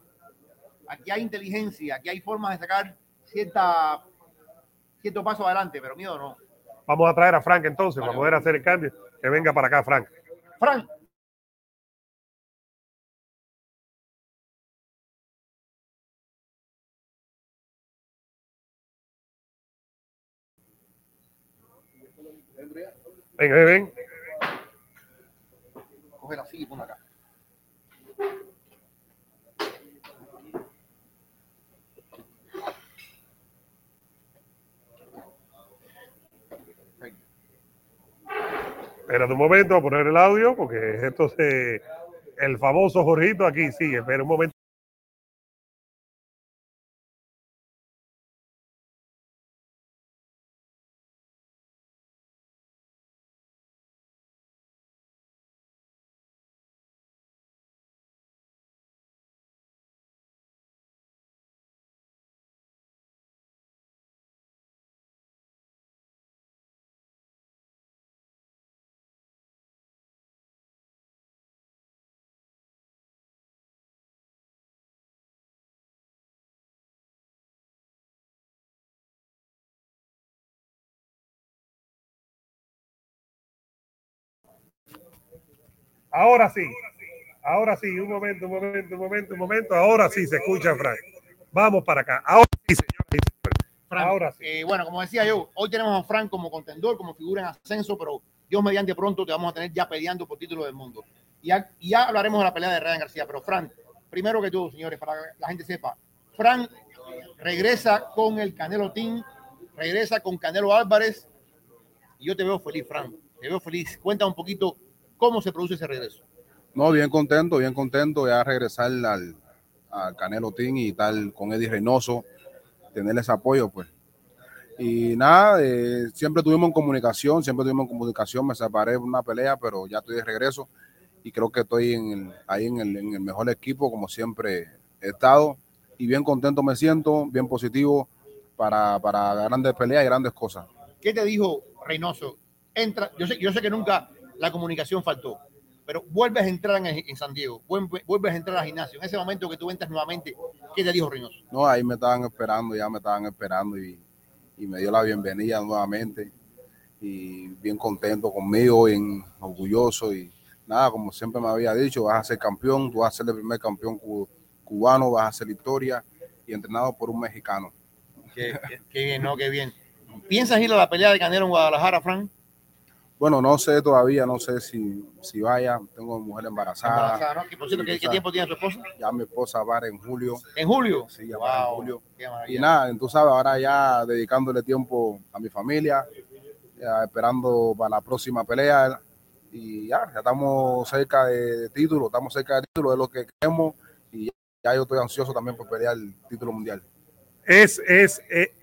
S2: Aquí hay inteligencia. Aquí hay formas de sacar cierta, cierto paso adelante, pero miedo no.
S1: Vamos a traer a Frank entonces
S2: Vale,
S1: para poder hacer el cambio. Que venga para acá, Frank.
S2: Frank,
S1: Ven, ven, ven.
S2: cógela así y ponla acá.
S1: Espérate un momento, a poner el audio, porque esto se. El famoso Jorgito aquí sigue. Espera un momento. Ahora sí. Ahora sí, un momento, un momento, un momento, un momento. Ahora sí se escucha, Frank. Vamos para acá. Ahora sí, señor.
S2: Frank, Ahora sí. Eh, bueno, como decía yo, hoy tenemos a Frank como contendor, como figura en ascenso, pero Dios mediante pronto te vamos a tener ya peleando por título del mundo. Y ya, ya hablaremos de la pelea de Ryan García, pero Frank, primero que todo, señores, para que la gente sepa, Frank regresa con el Canelo Team, regresa con Canelo Álvarez, y yo te veo feliz, Frank, te veo feliz. Cuenta un poquito cómo se produce ese regreso.
S3: No, bien contento, bien contento ya regresar al, Canelo Team y tal con Eddie Reynoso, tener ese apoyo, pues. Y nada, eh, siempre tuvimos en comunicación, siempre tuvimos en comunicación, me separé de una pelea, pero ya estoy de regreso y creo que estoy en ahí en el, en el, mejor equipo, como siempre he estado, y bien contento me siento, bien positivo para, para grandes peleas y grandes cosas.
S2: ¿Qué te dijo Reynoso? Entra, yo sé, yo sé que nunca la comunicación faltó, pero vuelves a entrar en, en, San Diego, vuelves a entrar al gimnasio. En ese momento que tú entras nuevamente, ¿qué te dijo Reynoso?
S3: No, ahí me estaban esperando, ya me estaban esperando y, y me dio la bienvenida nuevamente y bien contento conmigo, bien orgulloso y nada, como siempre me había dicho, vas a ser campeón, tú vas a ser el primer campeón cubano, vas a ser historia y entrenado por un mexicano.
S2: Qué, qué bien, no, qué bien. ¿Piensas ir a la pelea de Canelo en Guadalajara, Frank?
S3: Bueno, no sé todavía, no sé si, si vaya. Tengo mujer embarazada. embarazada
S2: ¿no? ¿Qué, ¿qué, ¿Qué, tiempo tiene tu esposa?
S3: Ya mi esposa va en julio.
S2: ¿En julio?
S3: Sí, ya va en julio. Y nada, tú sabes, ahora ya dedicándole tiempo a mi familia, ya esperando para la próxima pelea. Y ya, ya estamos cerca de, título, estamos cerca de título, de lo que queremos. Y ya, yo estoy ansioso también por pelear el título mundial.
S1: Es, es, eh,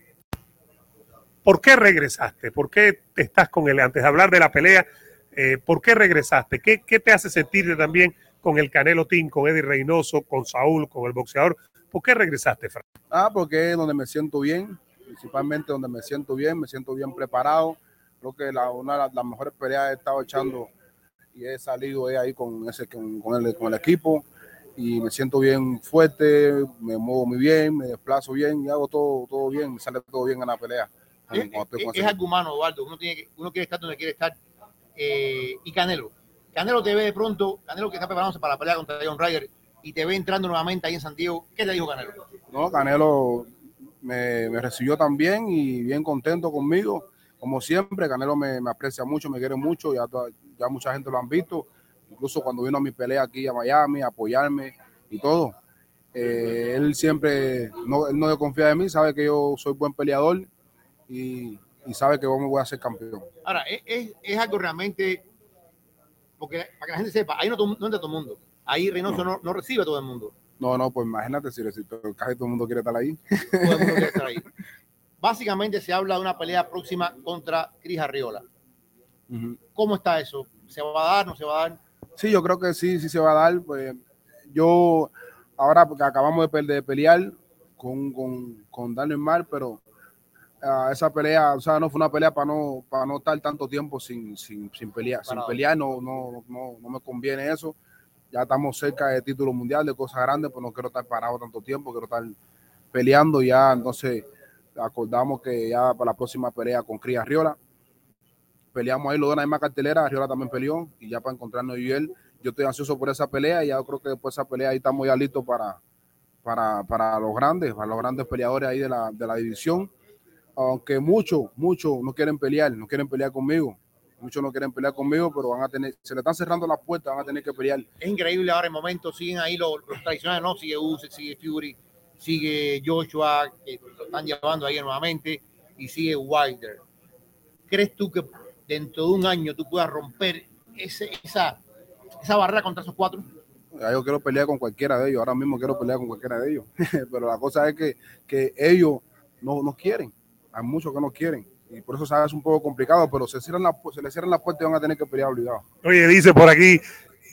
S1: ¿Por qué regresaste? ¿Por qué estás con él? Antes de hablar de la pelea, eh, ¿por qué regresaste? ¿Qué, ¿Qué, te hace sentirte también con el Canelo Team, con Eddie Reynoso, con Saúl, con el boxeador? ¿Por qué regresaste, Frank?
S3: Ah, porque es donde me siento bien, principalmente donde me siento bien, me siento bien preparado. Creo que la, una de las mejores peleas he estado echando y he salido ahí con, ese, con, con, el, con el equipo y me siento bien fuerte, me muevo muy bien, me desplazo bien y hago todo, todo bien, me sale todo bien en la pelea.
S2: Es, es, algo humano, Eduardo. Uno, tiene que, uno quiere estar donde quiere estar. Eh, y Canelo. Canelo te ve de pronto, Canelo que está preparándose para la pelea contra John Ryder y te ve entrando nuevamente ahí en San Diego. ¿Qué te dijo Canelo?
S3: No, Canelo me, me recibió también y bien contento conmigo. Como siempre, Canelo me, me aprecia mucho, me quiere mucho, ya, ya mucha gente lo han visto, incluso cuando vino a mi pelea aquí a Miami, a apoyarme y todo. Eh, él siempre, no, él no confía en mí, sabe que yo soy buen peleador y, sabe que vamos, voy a ser campeón.
S2: Ahora, es, es algo realmente, porque para que la gente sepa, ahí no, no entra todo el mundo. Ahí Reynoso no. no, recibe a todo el mundo.
S3: No, no, pues imagínate si casi todo el mundo quiere estar ahí.
S2: Todo el mundo quiere estar ahí. [LAUGHS] Básicamente se habla de una pelea próxima contra Cris Arriola. ¿Cómo está eso? ¿Se va a dar? ¿No se va a dar?
S3: Sí, yo creo que sí, sí se va a dar. Pues yo, ahora porque acabamos de, de pelear con, con, con Daniel Mar, pero esa pelea, o sea, no fue una pelea para no, para no estar tanto tiempo sin, sin, sin pelear. Sin pelear no, no, no, no me conviene eso. Ya estamos cerca de título mundial, de cosas grandes, pues no quiero estar parado tanto tiempo, quiero estar peleando ya. Entonces, acordamos que ya para la próxima pelea con Cris Arriola. Peleamos ahí los dos en la misma cartelera, Arriola también peleó, y ya para encontrarnos yo y él, yo estoy ansioso por esa pelea y ya creo que después de esa pelea ahí estamos ya listos para, para, para los grandes, para los grandes peleadores ahí de la, de la división aunque muchos, muchos no quieren pelear, no quieren pelear conmigo. Muchos no quieren pelear conmigo, pero van a tener, se le están cerrando las puertas, van a tener que pelear.
S2: Es increíble ahora el momento, siguen ahí los, tradicionales, ¿no? Sigue Usyk, sigue Fury, sigue Joshua, que lo están llevando ahí nuevamente, y sigue Wilder. ¿Crees tú que dentro de un año tú puedas romper ese, esa, esa barrera contra esos cuatro?
S3: yo quiero pelear con cualquiera de ellos, ahora mismo quiero pelear con cualquiera de ellos, [LAUGHS] pero la cosa es que, que ellos no, no quieren hay muchos que no quieren. Y por eso sabes un poco complicado, pero se, cierran la, se le cierran las puertas y van a tener que pelear obligados.
S1: Oye, dice por aquí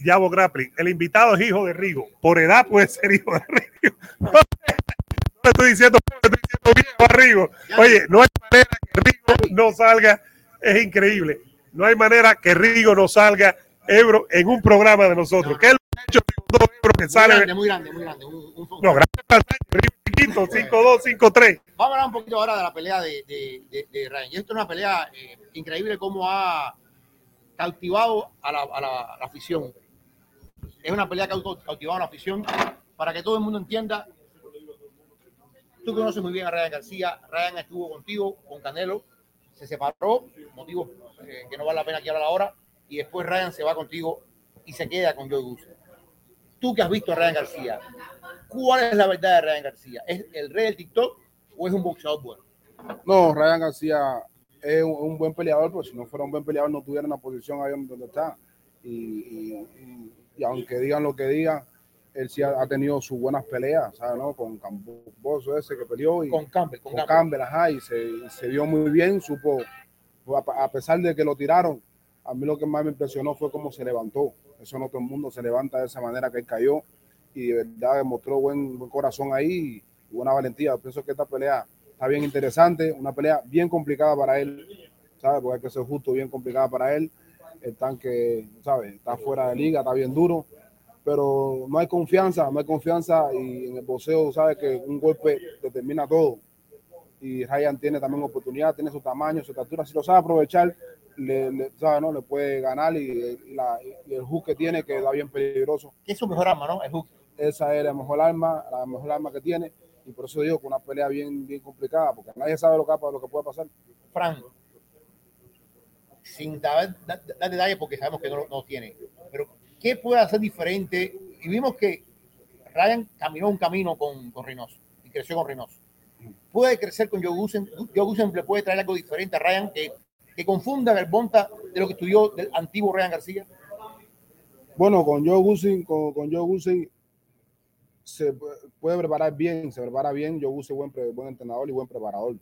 S1: Yabo Grappling, el invitado es hijo de Rigo. Por edad puede ser hijo de Rigo. [LAUGHS] No, le estoy diciendo, estoy diciendo viejo a Rigo. Oye, no hay manera que Rigo no salga. Es increíble. No hay manera que Rigo no salga Ebro en un programa de nosotros. ¿Qué es lo que ha hecho Ebro que sale?
S2: Grande, muy grande, muy grande. Un, un,
S1: no, grande Rigo chiquito, 5-2, 5-3.
S2: Vamos a hablar un poquito ahora de la pelea de, de, de, Ryan. Y esto es una pelea eh, increíble cómo ha cautivado a la, a la, afición. Es una pelea que ha cautivado a la afición para que todo el mundo entienda. Tú conoces muy bien a Ryan García. Ryan estuvo contigo, con Canelo. Se separó, motivo eh, que no vale la pena aquí hablar ahora. Y después Ryan se va contigo y se queda con Joe Gus. Tú que has visto a Ryan García, ¿cuál es la verdad de Ryan García? ¿Es el rey del TikTok o es un boxeador bueno?
S3: No, Ryan García es un, un buen peleador, pero si no fuera un buen peleador no tuviera una posición ahí donde está. Y, y, y, y aunque digan lo que digan, él sí ha, ha tenido sus buenas peleas, ¿sabes? ¿no? Con Camboso ese que peleó y
S2: Con Campbell. Con,
S3: con
S2: Campbell.
S3: Campbell, ajá, y se, y se vio muy bien, supo, a, a pesar de que lo tiraron, a mí lo que más me impresionó fue cómo se levantó. Eso no todo el mundo se levanta de esa manera que él cayó y de verdad demostró buen, buen corazón ahí y buena valentía. Pienso que esta pelea está bien interesante, una pelea bien complicada para él, ¿sabes? Porque hay que ser justo, bien complicada para él. El tanque, ¿sabes? Está fuera de liga, está bien duro, pero no hay confianza, no hay confianza y en el boxeo, ¿sabes? Que un golpe determina todo. Y Ryan tiene también oportunidad, tiene su tamaño, su estatura, si lo sabe aprovechar, le, le, ¿sabe, no? le puede ganar y, y la, y el hook que tiene que da bien peligroso.
S2: Es su mejor arma, ¿no? El hook.
S3: Esa es la mejor arma, la mejor arma que tiene y por eso digo que una pelea bien, bien complicada porque nadie sabe lo que, lo que puede pasar.
S2: Fran, sin dar, detalles porque sabemos que no, no lo tiene, pero ¿qué puede hacer diferente? Y vimos que Ryan caminó un camino con, con Reynoso y creció con Reynoso. Puede crecer con Joe Gusen, Joe Gusen le puede traer algo diferente a Ryan que, que confunda el Bonta de lo que estudió del antiguo Ryan García.
S3: Bueno, con Joe Gusin, con, con Joe Gusin se puede preparar bien, se prepara bien. Joe Gusin es buen, buen entrenador y buen preparador.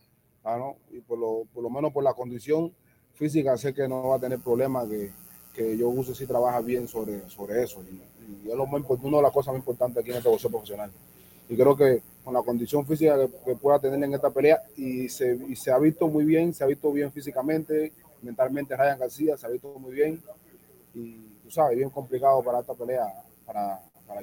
S3: ¿ah, no? Y por lo, por lo menos por la condición física sé que no va a tener problemas, que, que Gusin sí trabaja bien sobre, sobre eso. Y, y es lo más, una de las cosas más importantes aquí en este boxeo profesional. Y creo que con la condición física que, que pueda tener en esta pelea y se, y se ha visto muy bien, se ha visto bien físicamente, mentalmente Ryan García se ha visto muy bien y tú sabes, bien complicado para esta pelea para, para.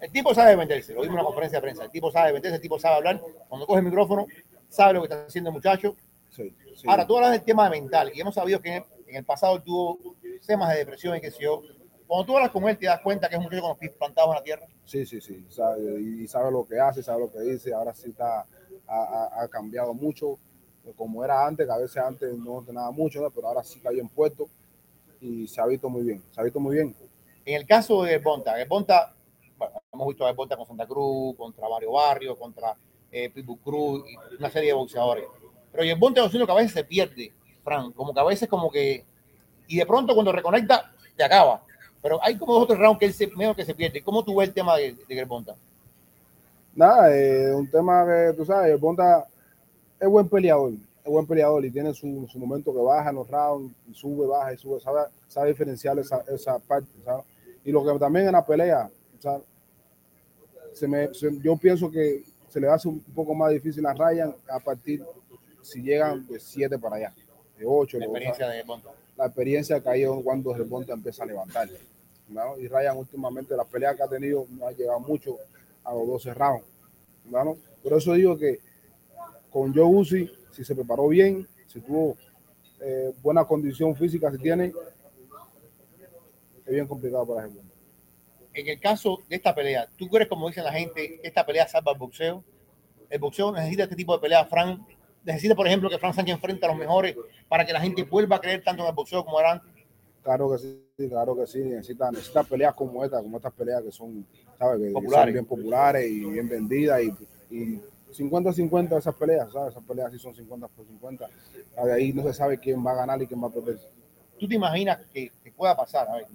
S2: El tipo sabe venderse, lo vimos en una conferencia de prensa, el tipo sabe venderse, el tipo sabe hablar, cuando coge el micrófono, sabe lo que está haciendo el muchacho.
S3: Sí, sí.
S2: Ahora, tú hablas del tema mental y hemos sabido que en el pasado tuvo temas de depresión y que sé yo. Cuando tú hablas con él, te das cuenta que es un muchacho con los pies plantados en la tierra.
S3: Sí, sí, sí, sabe, y sabe lo que hace, sabe lo que dice, ahora sí está, ha, ha cambiado mucho, como era antes, que a veces antes no entrenaba mucho, ¿no? pero ahora sí está bien puesto y se ha visto muy bien, se ha visto muy bien.
S2: En el caso de Bonta, Bonta, bueno, hemos visto a Bonta con Santa Cruz, contra Mario Barrio, contra eh, Pitbull Cruz una serie de boxeadores. Pero el Bonta es uno que a veces se pierde, Fran, como que a veces como que, y de pronto cuando reconecta, te acaba. Pero hay como dos o tres rounds que él se, medio que se pierde. ¿Cómo tú ves el tema de, de Bonta?
S3: Nada, es eh, un tema que tú sabes, Bonta es buen peleador, es buen peleador y tiene su, su momento que baja en los rounds, y sube, baja y sube, sabe, sabe diferenciar esa, esa parte, ¿sabes? Y lo que también en la pelea, ¿sabes? Se me, se, yo pienso que se le hace un poco más difícil a Ryan a partir si llegan de 7 para allá, de 8.
S2: La experiencia de Bonta.
S3: La experiencia que hay cuando el Bonta empieza a levantar. ¿no? Y Ryan últimamente las peleas que ha tenido no ha llegado mucho a los 12 rounds. ¿no? Por eso digo que con Joe Uzi, si se preparó bien, si tuvo eh, buena condición física, si tiene, es bien complicado para ese mundo.
S2: En el caso de esta pelea, ¿tú crees, como dicen la gente, esta pelea salva el boxeo? El boxeo necesita este tipo de pelea, Frank. Necesita, por ejemplo, que Frank Sánchez enfrente a los mejores para que la gente vuelva a creer tanto en el boxeo como era antes.
S3: Claro que sí, claro que sí. Necesita, necesita peleas como esta, como estas peleas que son, ¿sabes? Que
S2: Populares.
S3: son bien populares y bien vendidas y, y 50-50 esas peleas, ¿sabes? Esas peleas sí son 50 por 50. Ahí no se sabe quién va a ganar y quién va a perder.
S2: ¿Tú te imaginas que, que pueda pasar? A ver,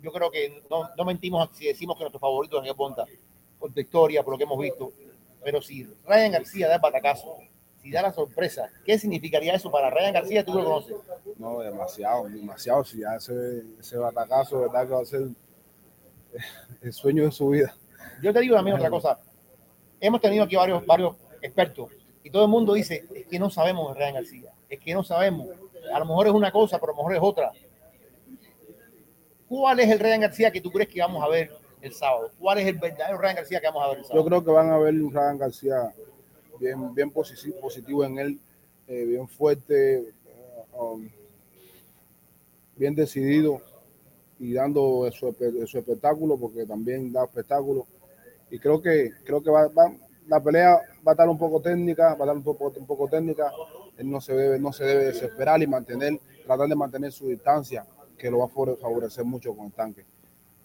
S2: yo creo que no, no, mentimos si decimos que nuestro favorito es Ponta, por tu historia, por lo que hemos visto. Pero si Ryan García da el batacazo, si da la sorpresa, ¿qué significaría eso para Ryan García? ¿Tú lo conoces?
S3: No, demasiado, demasiado. Si ya ese, ese batacazo, verdad que va a ser el sueño de su vida.
S2: Yo te digo también otra cosa. Hemos tenido aquí varios, varios expertos y todo el mundo dice, es que no sabemos de Ryan García, es que no sabemos. A lo mejor es una cosa, pero a lo mejor es otra. ¿Cuál es el Ryan García que tú crees que vamos a ver el sábado? ¿Cuál es el verdadero Ryan García que vamos a ver el sábado?
S3: Yo creo que van a ver un Ryan García bien, bien positivo, en él, eh, bien fuerte, um, bien decidido y dando su, espectáculo, porque también da espectáculo. Y creo que, creo que va, va, la pelea va a estar un poco técnica, va a estar un poco, un poco técnica. Él no se, debe, no se debe desesperar y mantener, tratar de mantener su distancia, que lo va a favorecer mucho con el tanque.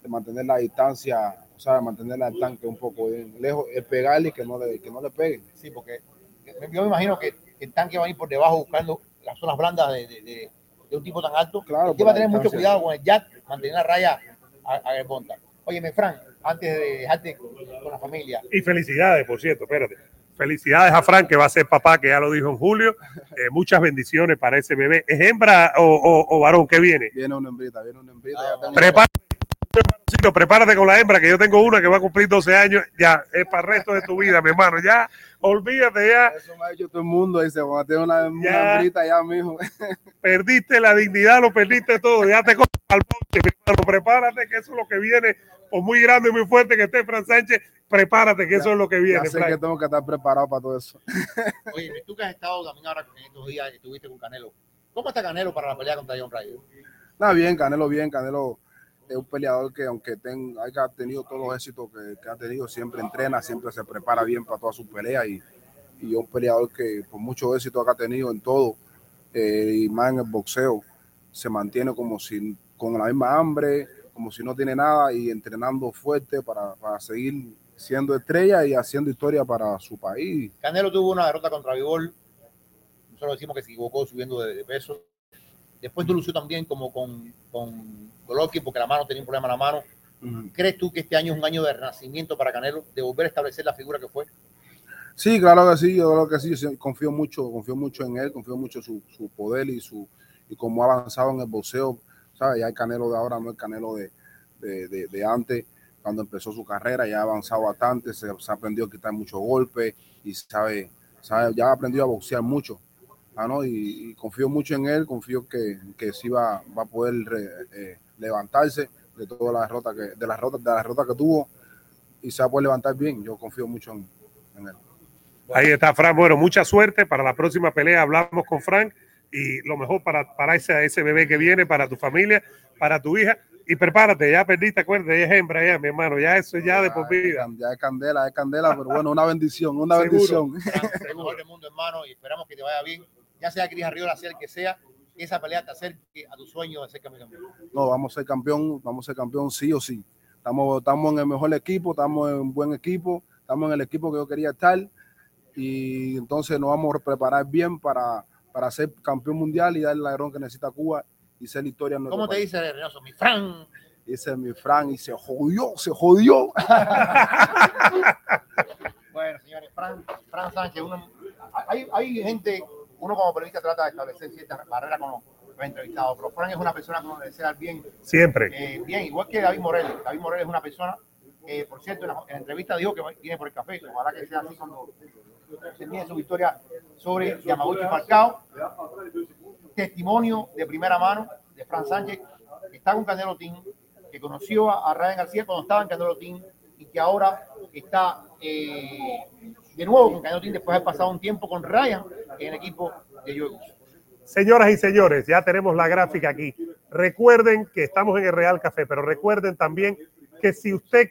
S3: De mantener la distancia, sea, mantener el tanque un poco lejos, es pegarle y que no le, que no le pegue.
S2: Sí, porque yo me imagino que el tanque va a ir por debajo buscando las zonas blandas de, de, de un tipo tan alto.
S3: Claro.
S2: que va a tener mucho cuidado con el jack, mantener la raya a, a el Bonta. Oye, Fran, antes de dejarte con la familia.
S1: Y felicidades, por cierto, espérate. Felicidades a Fran, que va a ser papá, que ya lo dijo en julio. [LAUGHS] Eh, muchas bendiciones para ese bebé. ¿Es hembra o, o, o varón que viene?
S3: Viene una hembrita, viene una hembrita.
S1: Ah, prepárate, prepárate con la hembra, que yo tengo una que va a cumplir 12 años. Ya, es para el resto de tu vida, mi hermano. Ya, olvídate ya.
S3: Eso me ha hecho todo el mundo. Dice, cuando tengo una, una hembrita ya, mijo. [LAUGHS]
S1: Perdiste la dignidad, lo perdiste todo. Ya te coges al monte, mi hermano. Prepárate, que eso es lo que viene por muy grande y muy fuerte que esté Fran Sánchez, prepárate que ya, eso es lo que viene.
S3: Ya sé que tengo que estar preparado para todo eso. [LAUGHS]
S2: Oye, tú que has estado también ahora en estos días que estuviste con Canelo, ¿cómo está Canelo para la pelea contra John Ryder?
S3: Nada, bien, Canelo bien, Canelo es un peleador que aunque ten, haya tenido todos los éxitos que, ha tenido, siempre entrena, siempre se prepara bien para todas sus peleas y, y es un peleador que por mucho éxito que ha tenido en todo eh, y más en el boxeo, se mantiene como si con la misma hambre, como si no tiene nada y entrenando fuerte para, para, seguir siendo estrella y haciendo historia para su país.
S2: Canelo tuvo una derrota contra Vivol, nosotros decimos que se equivocó subiendo de peso. Después lució también como con, con Golovkin porque la mano tenía un problema en la mano. ¿Crees tú que este año es un año de renacimiento para Canelo, de volver a establecer la figura que fue?
S3: Sí, claro que sí, yo creo que sí, yo confío mucho, confío mucho en él, confío mucho en su, su poder y su y cómo ha avanzado en el boxeo ¿sabes? Ya el Canelo de ahora no es el Canelo de, de, de, de, antes, cuando empezó su carrera, ya ha avanzado bastante, se, se ha aprendido a quitar muchos golpes y sabe, sabe, ya ha aprendido a boxear mucho. Ah, ¿no? y, y, confío mucho en él, confío que, que sí va, va a poder re, eh, levantarse de todas las derrotas que, de las rotas, de las derrotas que tuvo y se va a poder levantar bien. Yo confío mucho en, en él.
S1: Ahí está Frank. Bueno, mucha suerte. Para la próxima pelea hablamos con Frank y lo mejor para, para ese, ese bebé que viene, para tu familia, para tu hija. Y prepárate, ya perdiste, acuérdate, ya es hembra, ya, mi hermano, ya eso ya de por vida.
S3: Ya es candela, es candela, pero bueno, una bendición, una
S2: Seguro.
S3: bendición.
S2: Seguro del mundo, hermano, y esperamos que te vaya bien. Ya sea Cris Arriola, sea el que sea, esa pelea te acerque a tu sueño de ser campeón.
S3: No, vamos a ser campeón, vamos a ser campeón sí o sí. Estamos, estamos en el mejor equipo, estamos en un buen equipo, estamos en el equipo que yo quería estar y entonces nos vamos a preparar bien para, para ser campeón mundial y dar el ladrón que necesita Cuba y ser historia. En
S2: ¿Cómo te dice Reynoso? Mi Fran.
S3: Dice mi Fran y se jodió, se jodió. [LAUGHS]
S2: bueno, señores, Fran, Fran Sánchez, uno, hay, hay gente, uno como periodista trata de establecer ciertas barreras con los, los entrevistados, pero Fran es una persona que uno le desea bien.
S1: Siempre.
S2: Eh, bien, igual que David Morel. David Morel es una persona que, por cierto, en la, en la entrevista dijo que viene por el café, ojalá que sea así cuando termine su victoria sobre Yamaguchi Falcao. Testimonio de primera mano de Fran Sánchez, que está con Canelo Team, que conoció a, a Ryan García cuando estaba en Canelo Team y que ahora está eh, de nuevo con Team después de haber pasado un tiempo con Ryan en el equipo de Joe
S1: Señoras y señores, ya tenemos la gráfica aquí. Recuerden que estamos en el Real Café, pero recuerden también que si usted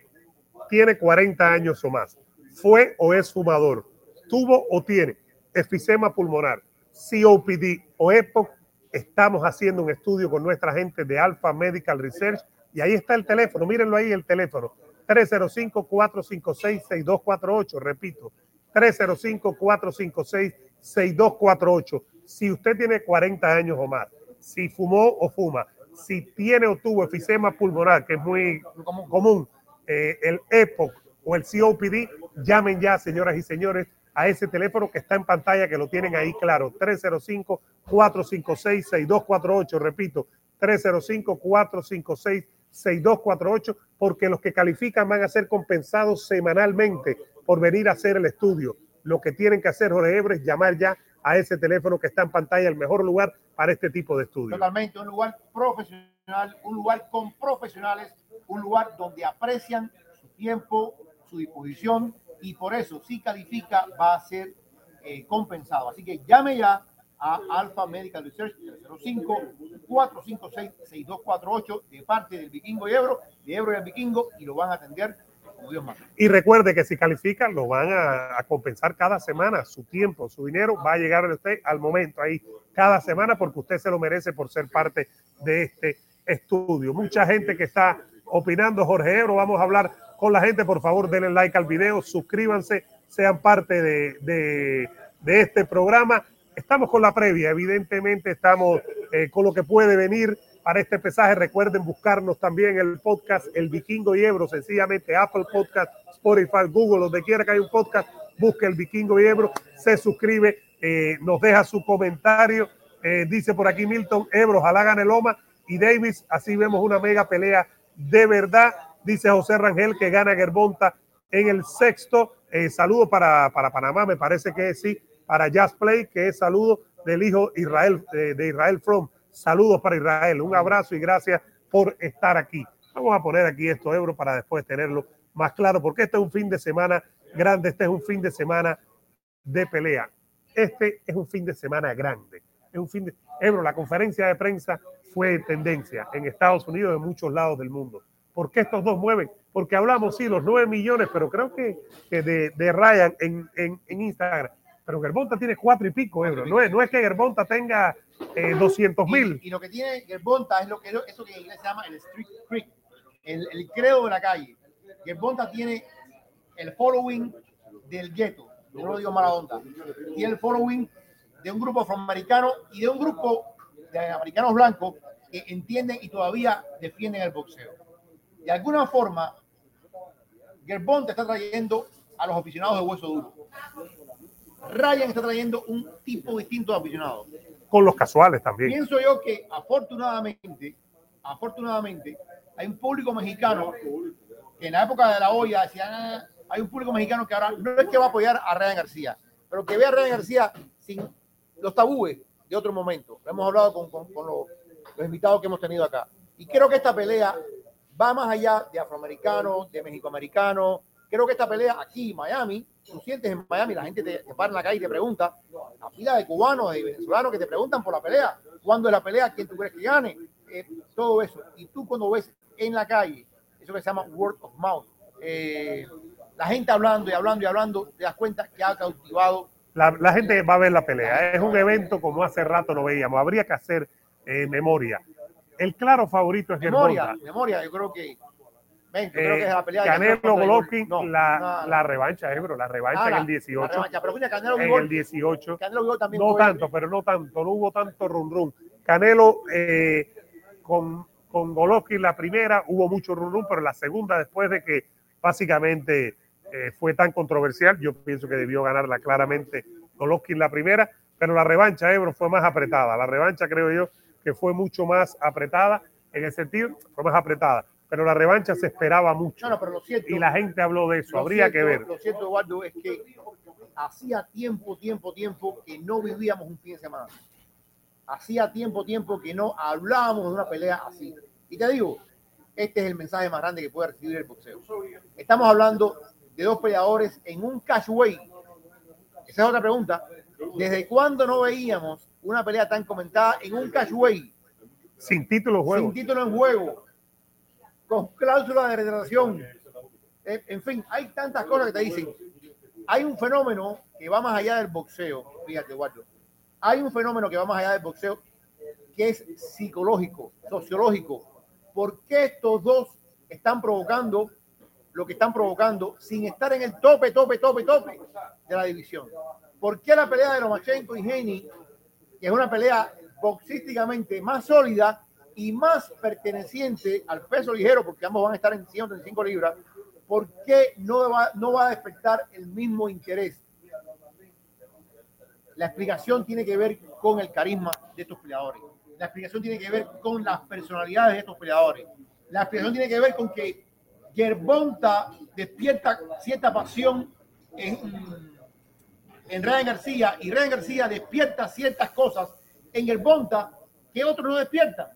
S1: tiene 40 años o más, fue o es fumador, tuvo o tiene efisema pulmonar, COPD o EPOC, estamos haciendo un estudio con nuestra gente de Alpha Medical Research y ahí está el teléfono, mírenlo ahí el teléfono, 305-456-6248, repito, 305-456-6248. Si usted tiene 40 años o más, si fumó o fuma, si tiene o tuvo efisema pulmonar, que es muy común, eh, el EPOC o el COPD, llamen ya, señoras y señores, a ese teléfono que está en pantalla, que lo tienen ahí claro, 305-456-6248, repito, 305-456-6248, porque los que califican van a ser compensados semanalmente por venir a hacer el estudio. Lo que tienen que hacer, Jorge Ebre, es llamar ya a ese teléfono que está en pantalla, el mejor lugar para este tipo de estudio.
S2: Totalmente, un lugar profesional, un lugar con profesionales, un lugar donde aprecian su tiempo, su disposición y por eso si califica va a ser eh, compensado. Así que llame ya a Alpha Medical Research 305-456-6248 de parte del Vikingo y Ebro, de Ebro y el Vikingo, y lo van a atender
S1: Y recuerde que si califican, lo van a, compensar cada semana. Su tiempo, su dinero va a llegar a usted al momento ahí, cada semana, porque usted se lo merece por ser parte de este estudio. Mucha gente que está opinando, Jorge Ebro, vamos a hablar con la gente. Por favor, denle like al video, suscríbanse, sean parte de, de, de este programa. Estamos con la previa, evidentemente estamos eh, con lo que puede venir para este pesaje. Recuerden buscarnos también el podcast El Vikingo y Ebro, sencillamente Apple Podcast, Spotify, Google, donde quiera que haya un podcast, busque El Vikingo y Ebro, se suscribe, eh, nos deja su comentario. Eh, dice por aquí Milton Ebro, ojalá gane Loma y Davis, así vemos una mega pelea de verdad. Dice José Rangel que gana Gerbonta en el sexto. Eh, saludo para, para Panamá, me parece que sí. Para Jazz Play, que es saludo del hijo Israel, eh, de Israel From. Saludos para Israel. Un abrazo y gracias por estar aquí. Vamos a poner aquí esto euro para después tenerlo más claro, porque este es un fin de semana grande, este es un fin de semana de pelea. Este es un fin de semana grande. Es un fin de Ebro, la conferencia de prensa fue tendencia en Estados Unidos y en muchos lados del mundo. ¿Por qué estos dos mueven? Porque hablamos, sí, los 9 millones, pero creo que, que de, de, Ryan en, en, en, Instagram. Pero Gerbonta tiene cuatro y pico euros. No es, no es que Gerbonta tenga eh, 200 mil.
S2: Y, y, lo que tiene Gerbonta es lo que, eso que en inglés se llama el street creed, el, el credo de la calle. Gerbonta tiene el following del gueto. No lo digo mala onda. Tiene el following de un grupo afroamericano y de un grupo de americanos blancos que entienden y todavía defienden el boxeo. De alguna forma, Gerbont está trayendo a los aficionados de hueso duro. Ryan está trayendo un tipo distinto de aficionados.
S1: Con los casuales también.
S2: Pienso yo que afortunadamente, afortunadamente, hay un público mexicano que en la época de la olla decían, ah, hay un público mexicano que ahora no es que va a apoyar a Ryan García, pero que ve a Ryan García sin los tabúes de otro momento. Lo hemos hablado con, con, con los, los, invitados que hemos tenido acá. Y creo que esta pelea va más allá de afroamericanos, de mexicoamericanos. Creo que esta pelea aquí en Miami, tú sientes en Miami, la gente te, te para en la calle y te pregunta, la fila de cubanos, de venezolanos que te preguntan por la pelea, cuándo es la pelea, quién tú crees que gane, eh, todo eso. Y tú cuando ves en la calle, eso que se llama word of mouth, eh, la gente hablando y hablando y hablando, te das cuenta que ha cautivado
S1: la, la, gente va a ver la pelea. Es un evento como hace rato lo veíamos. Habría que hacer eh, memoria. El claro favorito es
S2: memoria.
S1: Germonta.
S2: Memoria, yo creo que. Ven, yo eh, creo que es la pelea.
S1: Canelo Golovkin, no, la, no, no. la revancha, eh, bro, la revancha ah, en el 18.
S2: Revancha, pero mira, Canelo
S1: en el 18.
S2: Canelo también
S1: no tanto, pero no tanto, no hubo tanto run run. Canelo eh, con, con Golovkin la primera hubo mucho run run, pero la segunda, después de que básicamente eh, fue tan controversial. Yo pienso que debió ganarla claramente Golovkin la primera, pero la revancha Ebro fue más apretada. La revancha creo yo que fue mucho más apretada en el sentido, fue más apretada, pero la revancha se esperaba mucho.
S2: No, no, pero lo cierto,
S1: y la gente habló de eso, habría
S2: cierto,
S1: que ver.
S2: Lo cierto, Eduardo, es que hacía tiempo, tiempo, tiempo que no vivíamos un fin de semana. Hacía tiempo, tiempo que no hablábamos de una pelea así. Y te digo, este es el mensaje más grande que puede recibir el boxeo. Estamos hablando de dos peleadores en un catchweight. Esa es otra pregunta. ¿Desde cuándo no veíamos una pelea tan comentada en un catchweight?
S1: Sin título en juego.
S2: Sin título en juego. Con cláusula de retratación. En fin, hay tantas cosas que te dicen. Hay un fenómeno que va más allá del boxeo. Fíjate, Eduardo. Hay un fenómeno que va más allá del boxeo que es psicológico, sociológico. ¿Por qué estos dos están provocando lo que están provocando sin estar en el tope, tope, tope, tope de la división. ¿Por qué la pelea de Lomachenko y Geni, que es una pelea boxísticamente más sólida y más perteneciente al peso ligero, porque ambos van a estar en 135 libras, ¿por qué no va, no va a despertar el mismo interés? La explicación tiene que ver con el carisma de estos peleadores. La explicación tiene que ver con las personalidades de estos peleadores. La explicación tiene que ver con que Yerbonta despierta cierta pasión en, en Ryan García y Ryan García despierta ciertas cosas en Yerbonta que otros no despiertan.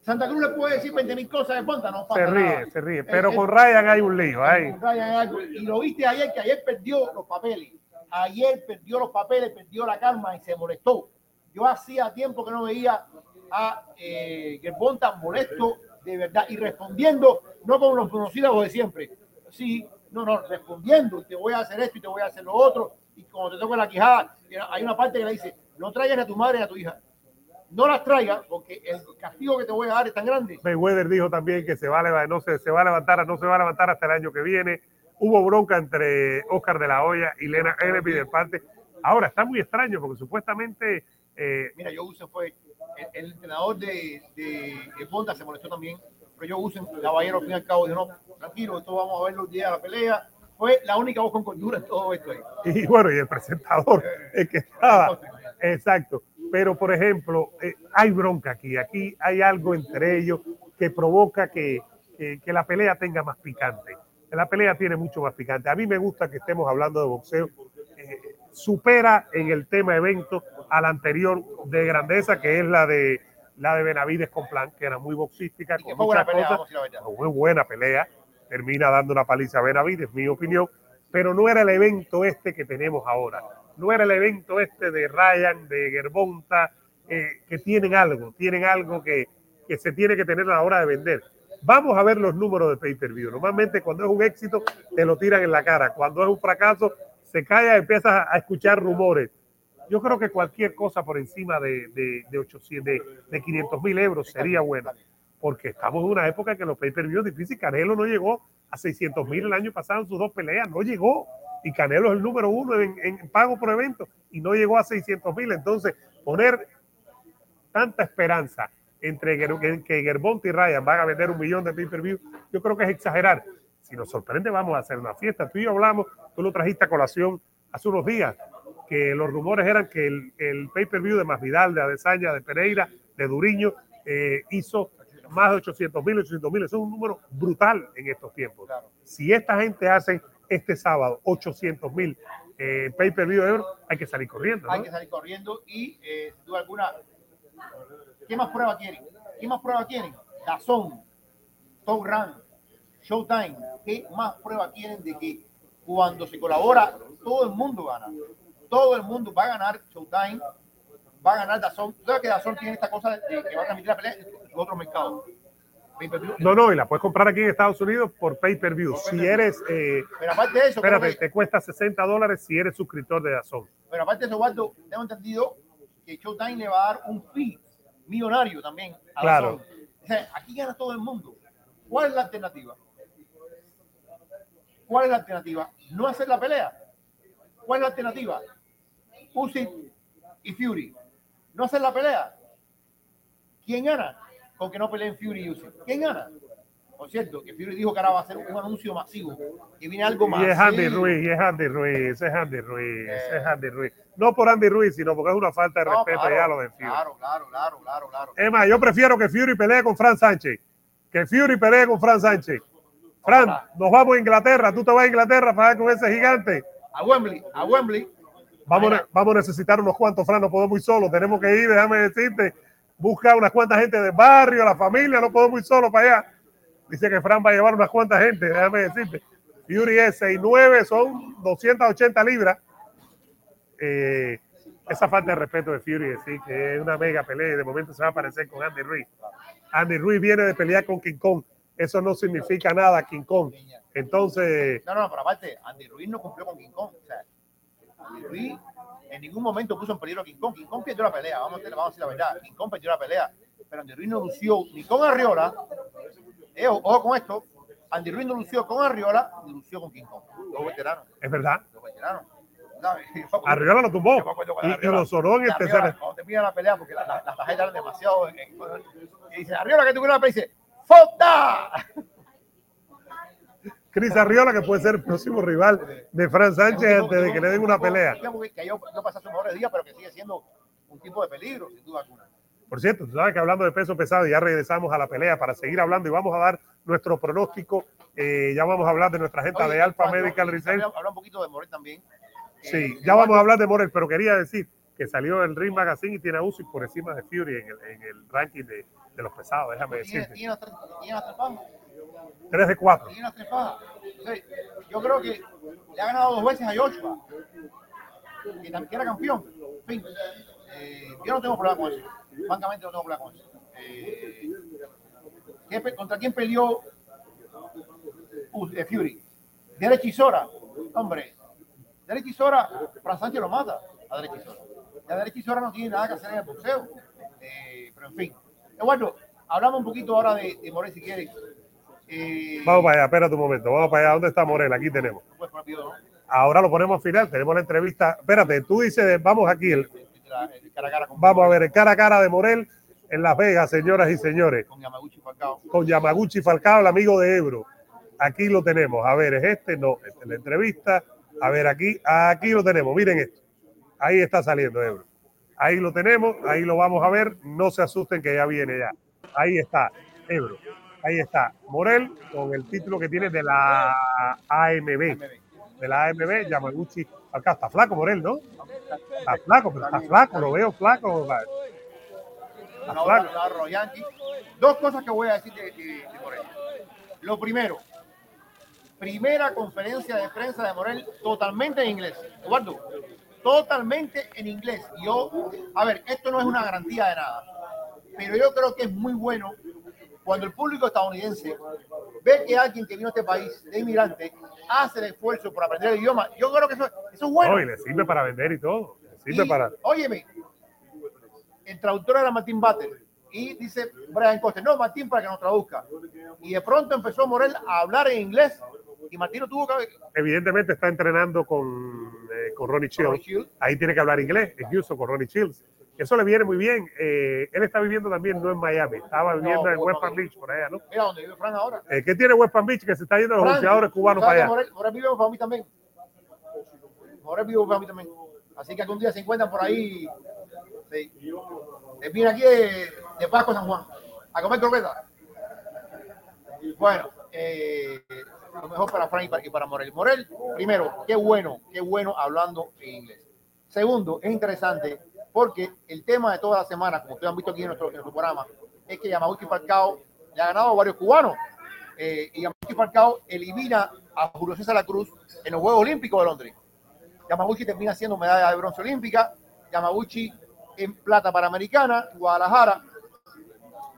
S2: Santa Cruz le puede decir 20 mil cosas de Ponta, no
S1: pasa Se ríe, nada. se ríe, pero el, con Ryan hay un lío. Hay.
S2: Ryan y lo viste ayer, que ayer perdió los papeles. Ayer perdió los papeles, perdió la calma y se molestó. Yo hacía tiempo que no veía a eh, Gervonta molesto de verdad y respondiendo, no con los conocidos de siempre. Sí, no, no, respondiendo, y te voy a hacer esto y te voy a hacer lo otro. Y cuando te toca la quijada, hay una parte que le dice, no traigas a tu madre y a tu hija. No las traigas porque el castigo que te voy a dar es tan grande.
S1: Mayweather dijo también que se va a levantar, no se, se va a levantar, no se va a levantar hasta el año que viene. Hubo bronca entre Oscar de la Hoya y Lena Enemy de parte. Ahora está muy extraño porque supuestamente. Eh,
S2: Mira, yo Usen fue el, el entrenador de, de, de Ponta, se molestó también. Pero yo Usen, caballero, al fin y al cabo, dijo: No, tranquilo, esto vamos a verlo el día de la pelea. Fue la única voz con cordura en todo esto. Ahí. [LAUGHS]
S1: Y bueno, y el presentador, el que estaba. Exacto. Pero, por ejemplo, eh, hay bronca aquí. Aquí hay algo entre ellos que provoca que, que, que la pelea tenga más picante la pelea tiene mucho más picante. A mí me gusta que estemos hablando de boxeo. Eh, supera en el tema evento a la anterior de grandeza, que es la de la de Benavides con Plan, que era muy boxística, con muchas
S2: pelea,
S1: cosas. Muy buena pelea. Termina dando una paliza a Benavides, mi opinión. Pero no era el evento este que tenemos ahora. No era el evento este de Ryan, de Gerbonta, eh, que tienen algo, tienen algo que, que se tiene que tener a la hora de vender Vamos a ver los números de pay-per-view. Normalmente cuando es un éxito te lo tiran en la cara. Cuando es un fracaso se calla y empiezas a escuchar rumores. Yo creo que cualquier cosa por encima de, de, de, 800, de, de 500 mil euros sería buena. Porque estamos en una época que los pay-per-view difícil. Canelo no llegó a 600 mil el año pasado en sus dos peleas. No llegó. Y Canelo es el número uno en, en pago por evento y no llegó a 600 mil. Entonces, poner tanta esperanza entre que Gerbont y Ryan van a vender un millón de pay-per-view, yo creo que es exagerar. Si nos sorprende, vamos a hacer una fiesta. Tú y yo hablamos, tú lo trajiste a colación hace unos días, que los rumores eran que el, el pay-per-view de Masvidal, de Adesanya, de Pereira, de Duriño, eh, hizo más de 800 mil, 800 mil. Eso es un número brutal en estos tiempos. Si esta gente hace este sábado 800 mil eh, pay-per-view de euro, hay que salir corriendo. ¿no?
S2: Hay que salir corriendo y, eh, sin duda alguna, ¿Qué más prueba quieren? ¿Qué más prueba quieren? Dazón, Top Run, Showtime. ¿Qué más prueba quieren de que cuando se colabora todo el mundo gana? Todo el mundo va a ganar Showtime, va a ganar Dazón. ¿Tú sabes que Dazón tiene esta cosa de que va a transmitir la pelea en otro mercado?
S1: No, no, y la puedes comprar aquí en Estados Unidos por pay-per-view. Si eres. Eh,
S2: Pero aparte de eso.
S1: Espérate, te cuesta 60 dólares si eres suscriptor de Dazón.
S2: Pero aparte de eso, Waldo, tengo entendido que Showtime le va a dar un fee millonario también. A
S1: claro.
S2: O sea, aquí gana todo el mundo. ¿Cuál es la alternativa? ¿Cuál es la alternativa? No hacer la pelea. ¿Cuál es la alternativa? Usyk y Fury. No hacer la pelea. ¿Quién gana? Con que no peleen Fury y Usyk. ¿Quién gana? Por cierto, que Fury dijo que ahora va a hacer un anuncio masivo, que viene algo más.
S1: Y es Andy Ruiz, y es Andy Ruiz, es Andy Ruiz, eh. es Andy Ruiz. No por Andy Ruiz, sino porque es una falta de no, respeto
S2: claro,
S1: ya lo de Fury.
S2: Claro, claro, claro, claro, claro.
S1: Es más, yo prefiero que Fury pelee con Fran Sánchez, que Fury pelee con Fran Sánchez. Fran, nos vamos a Inglaterra, tú te vas a Inglaterra para con ese gigante.
S2: A Wembley, a Wembley.
S1: Vamos, a, vamos a necesitar unos cuantos, Fran, no podemos ir solos, tenemos que ir, déjame decirte, busca unas cuantas gente del barrio, la familia, no podemos ir solos para allá. Dice que Fran va a llevar unas cuantas gente, déjame decirte. Fury es 6'9, son 280 libras. Eh, esa falta de respeto de Fury, decir que es una mega pelea de momento se va a aparecer con Andy Ruiz. Andy Ruiz viene de pelear con King Kong. Eso no significa nada, King Kong. Entonces.
S2: No, no, pero aparte, Andy Ruiz no cumplió con King Kong. O sea, Andy Ruiz en ningún momento puso en peligro a King Kong. King Kong perdió la pelea, vamos a, vamos a decir la verdad. King Kong perdió la pelea. Pero Andy Ruiz no lució ni con Arriola, eh, ojo con esto, Andy Ruiz no lució con Arriola, ni lució con King Kong. Los veteranos.
S1: Es verdad.
S2: Los veteranos. [LAUGHS]
S1: Arriola lo tumbó. Y, y, lo sonó en el tercer.
S2: Cuando termina la pelea, porque las la, la tarjetas eran demasiado. En, en, y dice, Arriola que tuvo una pelea, dice, ¡Fota!
S1: Cris Arriola, que puede ser el próximo rival de Fran Sánchez antes de que le den una pelea.
S2: Que yo, yo pasé su mejor día, pero que sigue siendo un tipo de peligro, sin duda alguna.
S1: Por cierto, tú sabes que hablando de peso pesado, ya regresamos a la pelea para seguir hablando y vamos a dar nuestro pronóstico. Eh, ya vamos a hablar de nuestra gente
S2: Oye,
S1: de
S2: cuando-
S1: Medical Research.
S2: Habla un poquito de Morel también.
S1: Sí,
S2: Eh,
S1: ya vamos a hablar de Morel, pero quería decir que salió el Ring Magazine y tiene a Usyk por encima de Fury en el, en el ranking de, de los pesados, déjame decirte.
S2: tiene tiene las tres fajas.
S1: 3 de 4.
S2: Tiene las tres fajas. Sí, yo creo que le ha ganado dos veces a Joshua, que también era campeón. Eh, yo no tengo problema con eso. Francamente no tengo problema con eso. Eh, ¿qué pe- ¿Contra quién peleó uh, eh, Fury? Derek Chisora. Hombre, Derek Chisora, Fran Sánchez lo mata a Derek Chisora. Ya Derek no tiene nada que hacer en el boxeo. Pero en fin. Eduardo, hablamos un poquito ahora de, de Morel si quieres. Eh,
S1: Vamos para allá, espérate un momento, vamos para allá. ¿Dónde está Morel? Aquí tenemos.
S2: pues.
S1: Ahora lo ponemos al final, tenemos la entrevista. Espérate, tú dices, vamos aquí, el- vamos a ver el cara a cara de Morel en Las Vegas, señoras y señores,
S2: con Yamaguchi Falcao.
S1: con Yamaguchi Falcao, el amigo de Ebro. Aquí lo tenemos. A ver, ¿es este? No, esta es la entrevista. A ver, aquí, aquí lo tenemos. Miren esto. Ahí está saliendo Ebro. Ahí lo tenemos, ahí lo vamos a ver. No se asusten que ya viene ya. Ahí está, Ebro. Ahí está, Morel con el título que tiene de la AMB. De la AMB, Yamaguchi. Acá está flaco Morel, ¿no? Está flaco, pero está flaco, lo veo flaco. Está flaco.
S2: Dos cosas que voy a decir de, de- de Morel. Lo primero, primera conferencia de prensa de Morel totalmente en inglés. Eduardo, totalmente en inglés. Yo, a ver, esto no es una garantía de nada, pero yo creo que es muy bueno cuando el público estadounidense ve que alguien que vino a este país de inmigrante hace el esfuerzo por aprender el idioma. Yo creo que eso, eso es bueno.
S1: No, y le sirve para vender y todo. Le sirve
S2: Y,
S1: para.
S2: Óyeme, el traductor era Martín Bater y dice Brian Costa, no, Martín para que nos traduzca. Y de pronto empezó Morel a hablar en inglés y Martín no tuvo que
S1: Evidentemente está entrenando con, eh, con Ronnie Shields. Ahí tiene que hablar inglés Houston con Ronnie Shields. Eso le viene muy bien. Eh, él está viviendo también no en Miami, estaba viviendo
S2: No,
S1: en West. Palm Beach, por allá, ¿no?
S2: Mira donde vive Fran ahora.
S1: Eh, ¿Qué tiene West Palm Beach? Que se está yendo los boxeadores cubanos
S2: ¿sabes
S1: para allá.
S2: Morel, Morel vive para mí también. Morel vive para mí también. Así que algún día se encuentran por ahí. Sí. Eh, Viene aquí de, de Pasco San Juan a comer croquetas. Bueno, eh, lo mejor para Frank y para, y para Morel. Morel, primero, qué bueno, qué bueno hablando en inglés. Segundo, es interesante porque el tema de toda la semana, como ustedes han visto aquí en nuestro, programa, es que Yamaguchi Falcao le ha ganado a varios cubanos. Eh, y Yamaguchi Falcao elimina a Julio César La Cruz en los Juegos Olímpicos de Londres. Yamaguchi termina siendo medalla de bronce olímpica, Yamaguchi en plata panamericana, Guadalajara.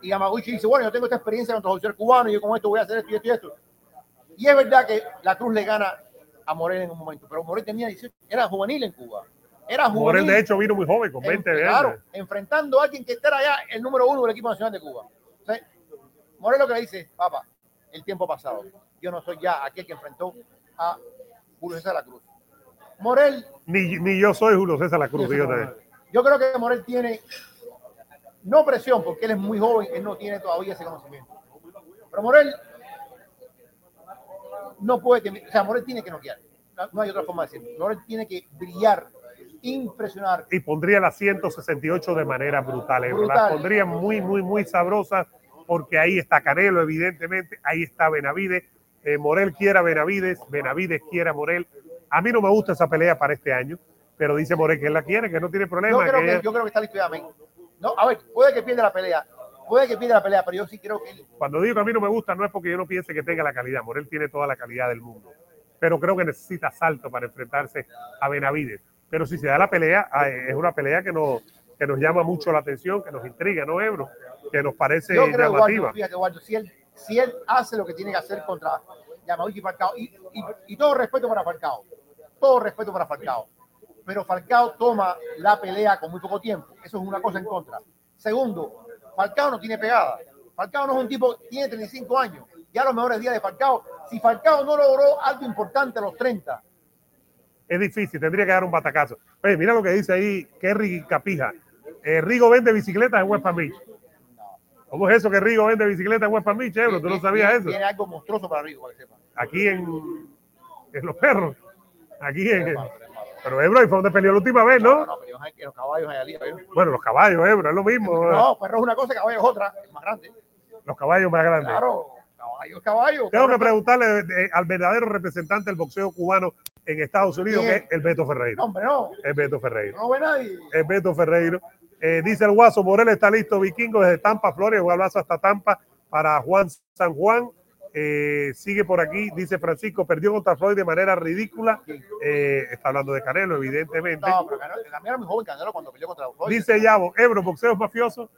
S2: Y Yamaguchi dice, bueno, yo tengo esta experiencia contra boxeador cubano, y yo con esto voy a hacer esto y esto y esto. Y es verdad que la Cruz le gana a Morel en un momento, pero Morel tenía 18, era juvenil en Cuba. Era juvenil.
S1: Morel, de hecho, vino muy joven, con 20
S2: En-
S1: años.
S2: claro, enfrentando a alguien que era ya el número uno del equipo nacional de Cuba. Entonces, Morel lo que le dice, papá, el tiempo pasado. Yo no soy ya aquel que enfrentó a Julio César La Cruz. Morel,
S1: Ni, ni yo soy Julio César La Cruz, fíjate.
S2: yo creo que Morel tiene, no presión, porque él es muy joven, él no tiene todavía ese conocimiento. Pero Morel no puede, o sea, Morel tiene que noquear. No- No hay otra forma de decirlo. Morel tiene que brillar, impresionar,
S1: y pondría las 168 de manera brutal. Las
S2: Brutal.
S1: pondría muy, muy, muy sabrosas porque ahí está Canelo, evidentemente, ahí está Benavides. Eh, Morel quiere a Benavides, Benavides quiere a Morel. A mí no me gusta esa pelea para este año, pero dice Morel que él la quiere, que no tiene
S2: Yo
S1: problema.
S2: creo,
S1: que
S2: que,
S1: ella-
S2: yo creo que está listo ya, men. No, a ver, puede que pierda la pelea, puede que pierda la pelea, pero yo sí creo que él,
S1: Cuando digo que a mí no me gusta, no es porque yo no piense que tenga la calidad. Morel tiene toda la calidad del mundo. Pero creo que necesita salto para enfrentarse a Benavides. Pero si se da la pelea, ah, es una pelea que nos, que nos llama mucho la atención, que nos intriga, ¿no, Ebro? Que nos parece
S2: yo creo,
S1: llamativa.
S2: Fíjate, Eduardo, si él, si él hace lo que tiene que hacer contra Yamaguchi y Falcao, y, y, y todo respeto para Falcao, todo respeto para Falcao, pero Falcao toma la pelea con muy poco tiempo, eso es una cosa en contra. Segundo, Falcao no tiene pegada, Falcao no es un tipo, tiene 35 años, ya los mejores días de Falcao, si Falcao no logró algo importante a los 30,
S1: es difícil, tendría que dar un batacazo. Oye, mira lo que dice ahí Kerry Capija. Eh, Rigo vende bicicletas en West Palm Beach. ¿Cómo es eso que Rigo vende bicicletas en West Palm Beach, Ebro? ¿Tú no sabías eso?
S2: Tiene algo monstruoso para arriba, para que sepa.
S1: Aquí en, en Los Perros. Aquí en... Pero Ebro, ahí fue donde peleó la última vez,
S2: No,
S1: ¿no?
S2: no, pero en los caballos.
S1: Bueno, los caballos, Ebro, es lo mismo.
S2: No, perro es una cosa, caballo es otra, es más grande.
S1: Los caballos más grandes.
S2: Claro, caballo caballo.
S1: Tengo que preguntarle eh, al verdadero representante del boxeo cubano en Estados Unidos, que
S2: ¿Quién?
S1: es el Beto
S2: No,
S1: Ferreiro.
S2: hombre, no.
S1: Es Beto Ferreiro.
S2: No ve nadie.
S1: es Beto Ferreiro. Eh, dice el Guaso, Morel está listo, Vikingo, desde Tampa, Flores, un abrazo hasta Tampa para Juan San Juan. Eh, sigue por aquí, dice Francisco, perdió contra Floyd de manera ridícula. Eh, está hablando de Canelo, evidentemente.
S2: No, pero Canelo, Canelo era muy joven Canelo cuando peleó contra Floyd.
S1: Dice Yabo, Ebro, boxeo mafioso.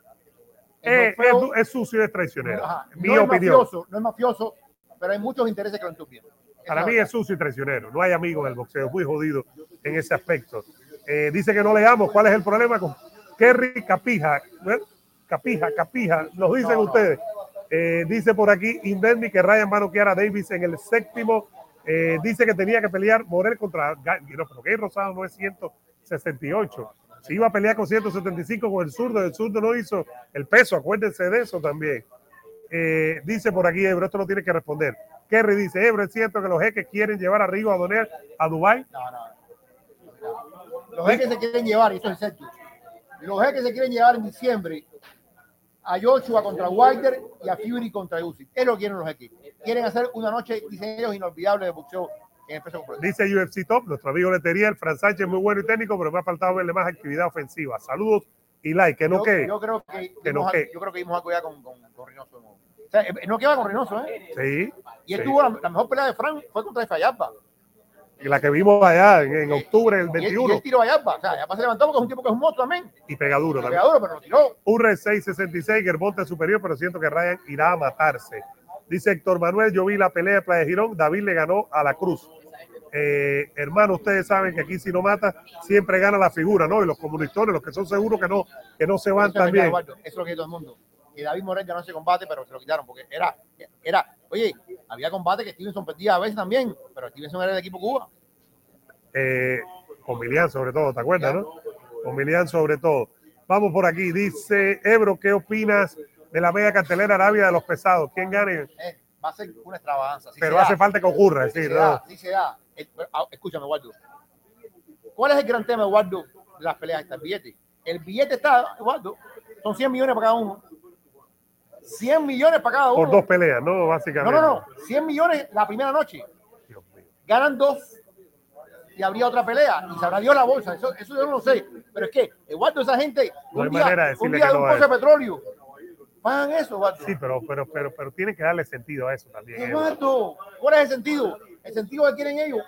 S1: Eh,
S2: boxeo-
S1: es, es sucio y es traicionero.
S2: Ajá,
S1: Mi
S2: no es mafioso, no es mafioso, pero hay muchos intereses que lo entupian.
S1: Para mí
S2: es
S1: sucio y traicionero. No hay amigos en el boxeo. Muy jodido en ese aspecto. Eh, dice que no leamos. ¿Cuál es el problema con Kerry Capija? ¿Eh? Capija, Capija. Nos dicen
S2: No, no.
S1: ustedes. Eh, dice por aquí Indendi que Ryan va a Davis en el séptimo. Eh, dice que tenía que pelear Morel contra no, pero Gay Rosado no es 168. Si iba a pelear con 175 con el zurdo, el zurdo no hizo el peso. Acuérdense de eso también. Eh, dice por aquí Ebro, esto lo tiene que responder. Kerry dice, Ebro, es cierto que los jeques quieren llevar a Rigo a Donel a Dubai.
S2: No, no. Los jeques se quieren llevar, y esto es cierto. Los jeques se quieren llevar en diciembre a Joshua contra Wilder y a Fury contra Usyk. Es lo que quieren los jeques. Quieren hacer una noche, dicen ellos, inolvidable de boxeo
S1: Dice UFC Top, nuestro amigo Letería, el Fran Sánchez muy bueno y técnico, pero me ha faltado verle más actividad ofensiva. Saludos y like, que no
S2: yo,
S1: que.
S2: yo creo que,
S1: Que no que.
S2: yo creo que vimos algo ya con, con, con Reynoso. ¿no? O sea, eh, no queda con Reynoso, ¿eh?
S1: Sí.
S2: Y él
S1: sí.
S2: tuvo la, la mejor pelea de Frank fue contra Fayapa.
S1: Y la que vimos allá en, en octubre del
S2: Y él, y
S1: 21
S2: él tiró a Fayapa. O sea, Fayapa se levantó porque es un tipo que es un monstruo también.
S1: y pega duro también.
S2: Pegador, pero lo tiró.
S1: Urre 666, Gerbonte superior, pero siento que Ryan irá a matarse. Dice Héctor Manuel, yo vi la pelea de Playa Girón, David le ganó a la Cruz. Eh, hermano, ustedes saben que aquí si no mata, siempre gana la figura, ¿no? Y los comunistones, los que son seguros que no, que no se van
S2: Eso
S1: también.
S2: Eduardo, Eso es lo que todo el mundo. Y David Morel ganó ese combate, pero se lo quitaron porque era, era, oye, había combate que Stevenson perdía a veces también, pero Stevenson era del equipo Cuba.
S1: Eh, con Milian sobre todo, ¿te acuerdas, no? Con Milian sobre todo. Vamos por aquí, dice Ebro, ¿qué opinas de la media cartelera Arabia de los pesados? ¿Quién gane?
S2: Eh, va a ser una extravaganza. sí
S1: Pero hace
S2: da,
S1: falta que ocurra,
S2: sí
S1: decir,
S2: se
S1: ¿no?
S2: da, sí se da. Eh, ah, escúchame, Eduardo. ¿Cuál es el gran tema, Eduardo, de las peleas estas? El billete. El billete está, Eduardo, son 100 millones para cada uno. 100 millones para cada uno.
S1: Por dos peleas, ¿no?
S2: No,
S1: Básicamente.
S2: no, no. 100 millones la primera noche.
S1: Dios mío.
S2: ganan dos y habría otra pelea y se habrá dio la bolsa. Eso, eso yo no lo sé. Pero es que, Eduardo, esa gente,
S1: No
S2: un día, un día
S1: que
S2: de
S1: no
S2: un pozo de petróleo, pagan eso.
S1: Sí, pero, pero, pero, pero tiene que darle sentido a eso también.
S2: Eduardo, ¿cuál es el sentido? El sentido que quieren ellos.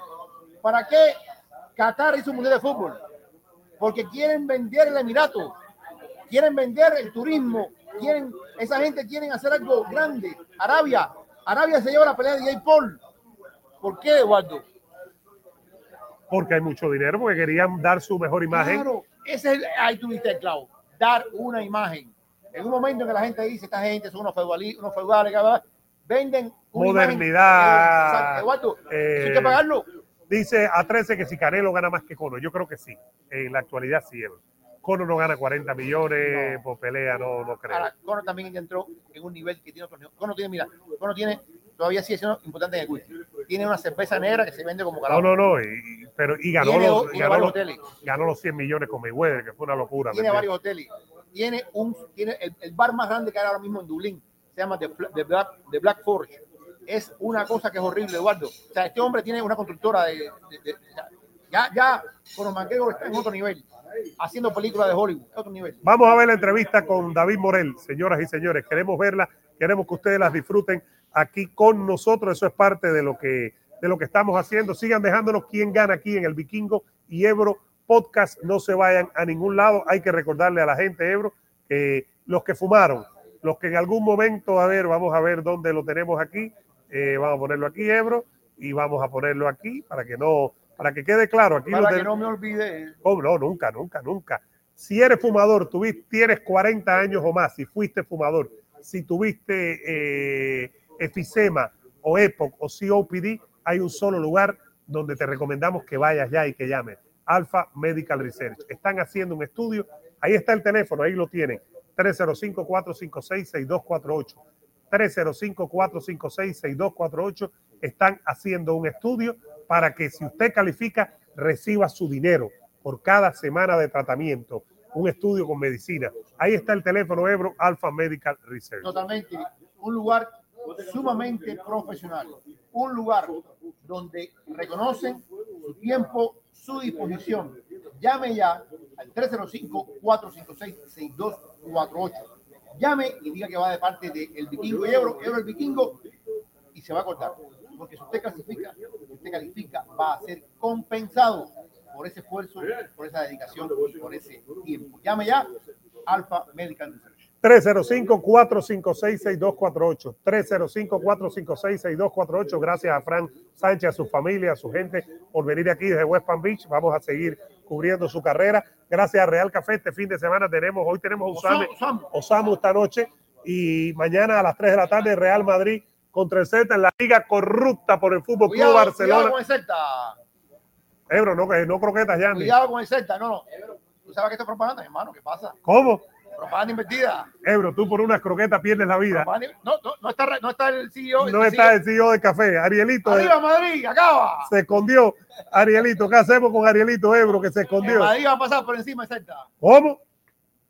S2: ¿Para qué Qatar hizo un mundial de fútbol? Porque quieren vender el Emirato, quieren vender el turismo, quieren, esa gente quieren hacer algo grande. Arabia, Arabia se lleva la pelea de Jay Paul. ¿Por qué, Eduardo?
S1: Porque hay mucho dinero, porque querían dar su mejor imagen.
S2: Claro, ese es el, ahí tuviste el clavo, dar una imagen. En un momento en que la gente dice, esta gente son unos feudales, unos feudales, venden una.
S1: Modernidad, eh,
S2: hay que pagarlo.
S1: Dice a 13 que si Canelo gana más que Cono. Yo creo que sí. En la actualidad sí. Cono no gana 40 millones
S2: No.
S1: por pelea, no, no creo.
S2: Ahora, Conor también entró en un nivel que tiene otro nivel. Conor tiene, mira, Conor tiene, todavía sigue siendo importante en el whisky. Tiene una cerveza negra que se vende como
S1: No,
S2: carajo.
S1: no, no. Y, pero, y ganó,
S2: Tiene
S1: los, ganó, los, ganó los 100 millones con Mayweather, que fue una locura. ¿me
S2: tiene varios hoteles. Tiene un, tiene el, el bar más grande que hay ahora mismo en Dublín. Se llama The, The Black, Forge. Es una cosa que es horrible, Eduardo. O sea, este hombre tiene una constructora de, ya, ya, Conor McGregor está en otro nivel, haciendo películas de Hollywood, otro nivel.
S1: Vamos a ver la entrevista con David Morel, señoras y señores. Queremos verla, queremos que ustedes las disfruten aquí con nosotros. Eso es parte de lo que, de lo que estamos haciendo. Sigan dejándonos quién gana aquí en el Vikingo y Ebro Podcast. No se vayan a ningún lado. Hay que recordarle a la gente, Ebro, que los que fumaron, los que en algún momento, a ver, vamos a ver dónde lo tenemos aquí. Eh, vamos a ponerlo aquí, Ebro, y vamos a ponerlo aquí para que no, para que quede claro. Aquí
S2: Para que no me olvide,
S1: Oh, no, nunca, nunca, nunca. Si eres fumador, tuviste, tienes 40 años o más, si fuiste fumador, si tuviste eh, efisema o EPOC o COPD, hay un solo lugar donde te recomendamos que vayas ya y que llames. Alpha Medical Research. Están haciendo un estudio. Ahí está el teléfono, ahí lo tienen. 305-456-6248. 305-456-6248. Están haciendo un estudio para que si usted califica, reciba su dinero por cada semana de tratamiento. Un estudio con medicina. Ahí está el teléfono Ebro Alpha Medical Research.
S2: totalmente un lugar sumamente profesional, un lugar donde reconocen su tiempo, su disposición. Llame ya al 305-456-6248. Llame y diga que va de parte de El Vikingo y Ebro, Ebro el Vikingo, y
S4: se va a cortar. Porque si usted clasifica, si usted califica, va a ser compensado por ese esfuerzo, por esa dedicación y por ese tiempo. Llame ya, Alfa Medical.
S1: 305-456-6248. 305-456-6248. Gracias a Fran Sánchez, a su familia, a su gente por venir aquí desde West Palm Beach. Vamos a seguir cubriendo su carrera. Gracias a Real Café. Este fin de semana tenemos, hoy tenemos Osame,
S4: Osamu.
S1: Esta noche y mañana a las 3 de la tarde Real Madrid contra el Celta en la liga corrupta por el Fútbol Club Barcelona.
S4: con el Celta.
S1: Ebro, no, no croquetas ya.
S4: Cuidado con el Celta. No, no. Tú sabes que esto es propaganda, hermano. ¿Qué pasa?
S1: ¿Cómo?
S4: Propaganda invertida.
S1: Ebro, tú por unas croquetas pierdes la vida.
S4: No, no, no está, no está el CEO.
S1: No está el CEO de café. Arielito eh,
S4: Arriba Madrid, acaba.
S1: se escondió. Arielito, ¿qué hacemos con Arielito Ebro que se escondió?
S4: Madrid va a pasar por encima del Celta.
S1: ¿Cómo? Bueno,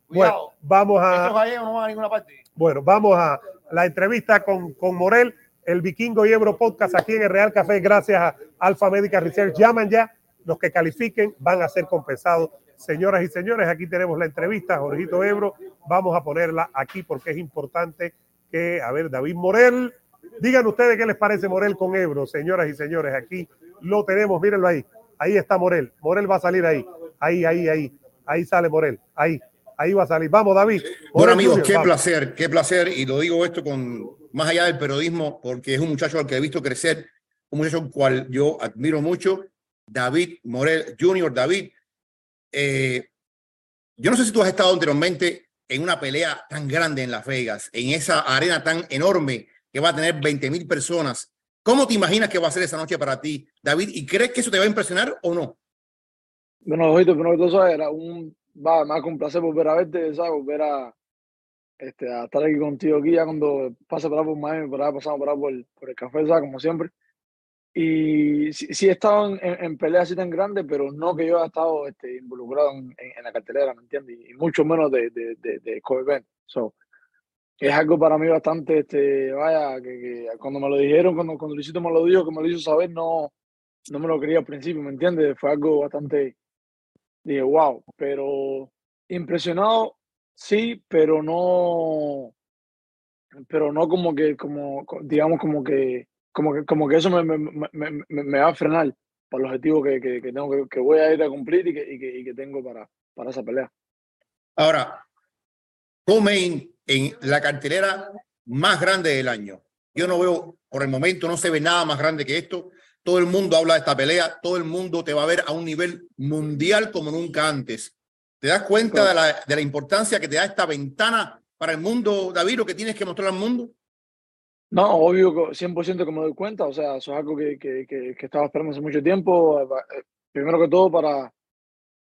S4: Cuidado.
S1: vamos
S4: Esos
S1: a,
S4: gallegos no van a ninguna parte.
S1: bueno, vamos a la entrevista con, con Morel, el Vikingo y Ebro Podcast aquí en el Real Café, gracias a Alfa Medical Research. Llaman ya, los que califiquen van a ser compensados. Señoras y señores, aquí tenemos la entrevista, Jorgito Ebro. Vamos a ponerla aquí porque es importante que, a ver, David Morel, digan ustedes qué les parece Morel con Ebro, señoras y señores. Aquí lo tenemos, mírenlo ahí. Ahí está Morel. Morel va a salir ahí. Ahí, ahí, ahí. Ahí sale Morel. Ahí. Ahí va a salir. Vamos, David.
S2: Bueno,
S1: Morel
S2: amigos,
S1: Junior,
S2: qué
S1: vamos.
S2: placer, qué placer. Y lo digo esto con más allá del periodismo, porque es un muchacho al que he visto crecer, un muchacho al cual yo admiro mucho, David Morel Jr. David, eh, yo no sé si tú has estado anteriormente en una pelea tan grande en Las Vegas, en esa arena tan enorme que va a tener 20 mil personas. ¿Cómo te imaginas que va a ser esa noche para ti, David? ¿Y crees que eso te va a impresionar o no?
S5: Bueno, ojito, primero que todo, era un, va, más que un placer volver a verte, ¿sabes? Volver a, este, a estar aquí contigo aquí ya cuando pase por por Miami, por pasamos por por, por el café, ¿sabes? Como siempre. Y sí, sí he estado en, en, peleas así tan grandes, pero no que yo haya estado este, involucrado en, en, la cartelera, ¿me entiendes? Y mucho menos de, de, de, de co-event. So, es algo para mí bastante, este, vaya, que, que cuando me lo dijeron, cuando, cuando Luisito me lo dijo, que me lo hizo saber, no, no me lo creía al principio, ¿me entiendes? Fue algo bastante, dije, wow, pero impresionado, sí, pero no, pero no como que, como, co- digamos, como que, como que, como que eso me, me, me, va a frenar para el objetivo que, que, que tengo que, que voy a ir a cumplir y que, y que, y que tengo para, para esa pelea.
S2: Ahora, Comain en la cartelera más grande del año. Yo no veo, por el momento, no se ve nada más grande que esto. Todo el mundo habla de esta pelea, todo el mundo te va a ver a un nivel mundial como nunca antes. ¿Te das cuenta de la, de la importancia que te da esta ventana para el mundo, David, lo que tienes que mostrar al mundo?
S5: No, obvio, que 100% que me doy cuenta, o sea, eso es algo que, que, que, que estaba esperando hace mucho tiempo, eh, eh, primero que todo para,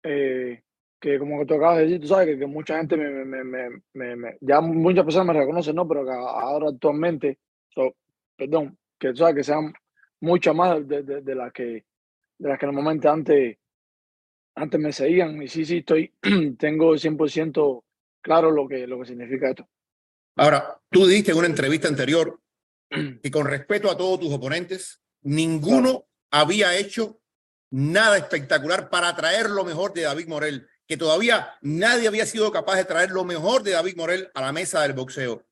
S5: eh, que como que tú acabas de decir, tú sabes, que, que mucha gente, me, me, me, me, ya muchas personas me reconocen, ¿no? Pero ahora actualmente, so, perdón, que tú sabes que sean muchas más de, de, de las que, de las que normalmente antes, antes me seguían, y sí, sí, estoy, [CLEARS THROAT] tengo 100% claro lo que, lo que significa esto.
S2: Ahora, tú dijiste en una entrevista anterior que con respeto a todos tus oponentes, ninguno había hecho nada espectacular para traer lo mejor de David Morel, que todavía nadie había sido capaz de traer lo mejor de David Morel a la mesa del boxeo.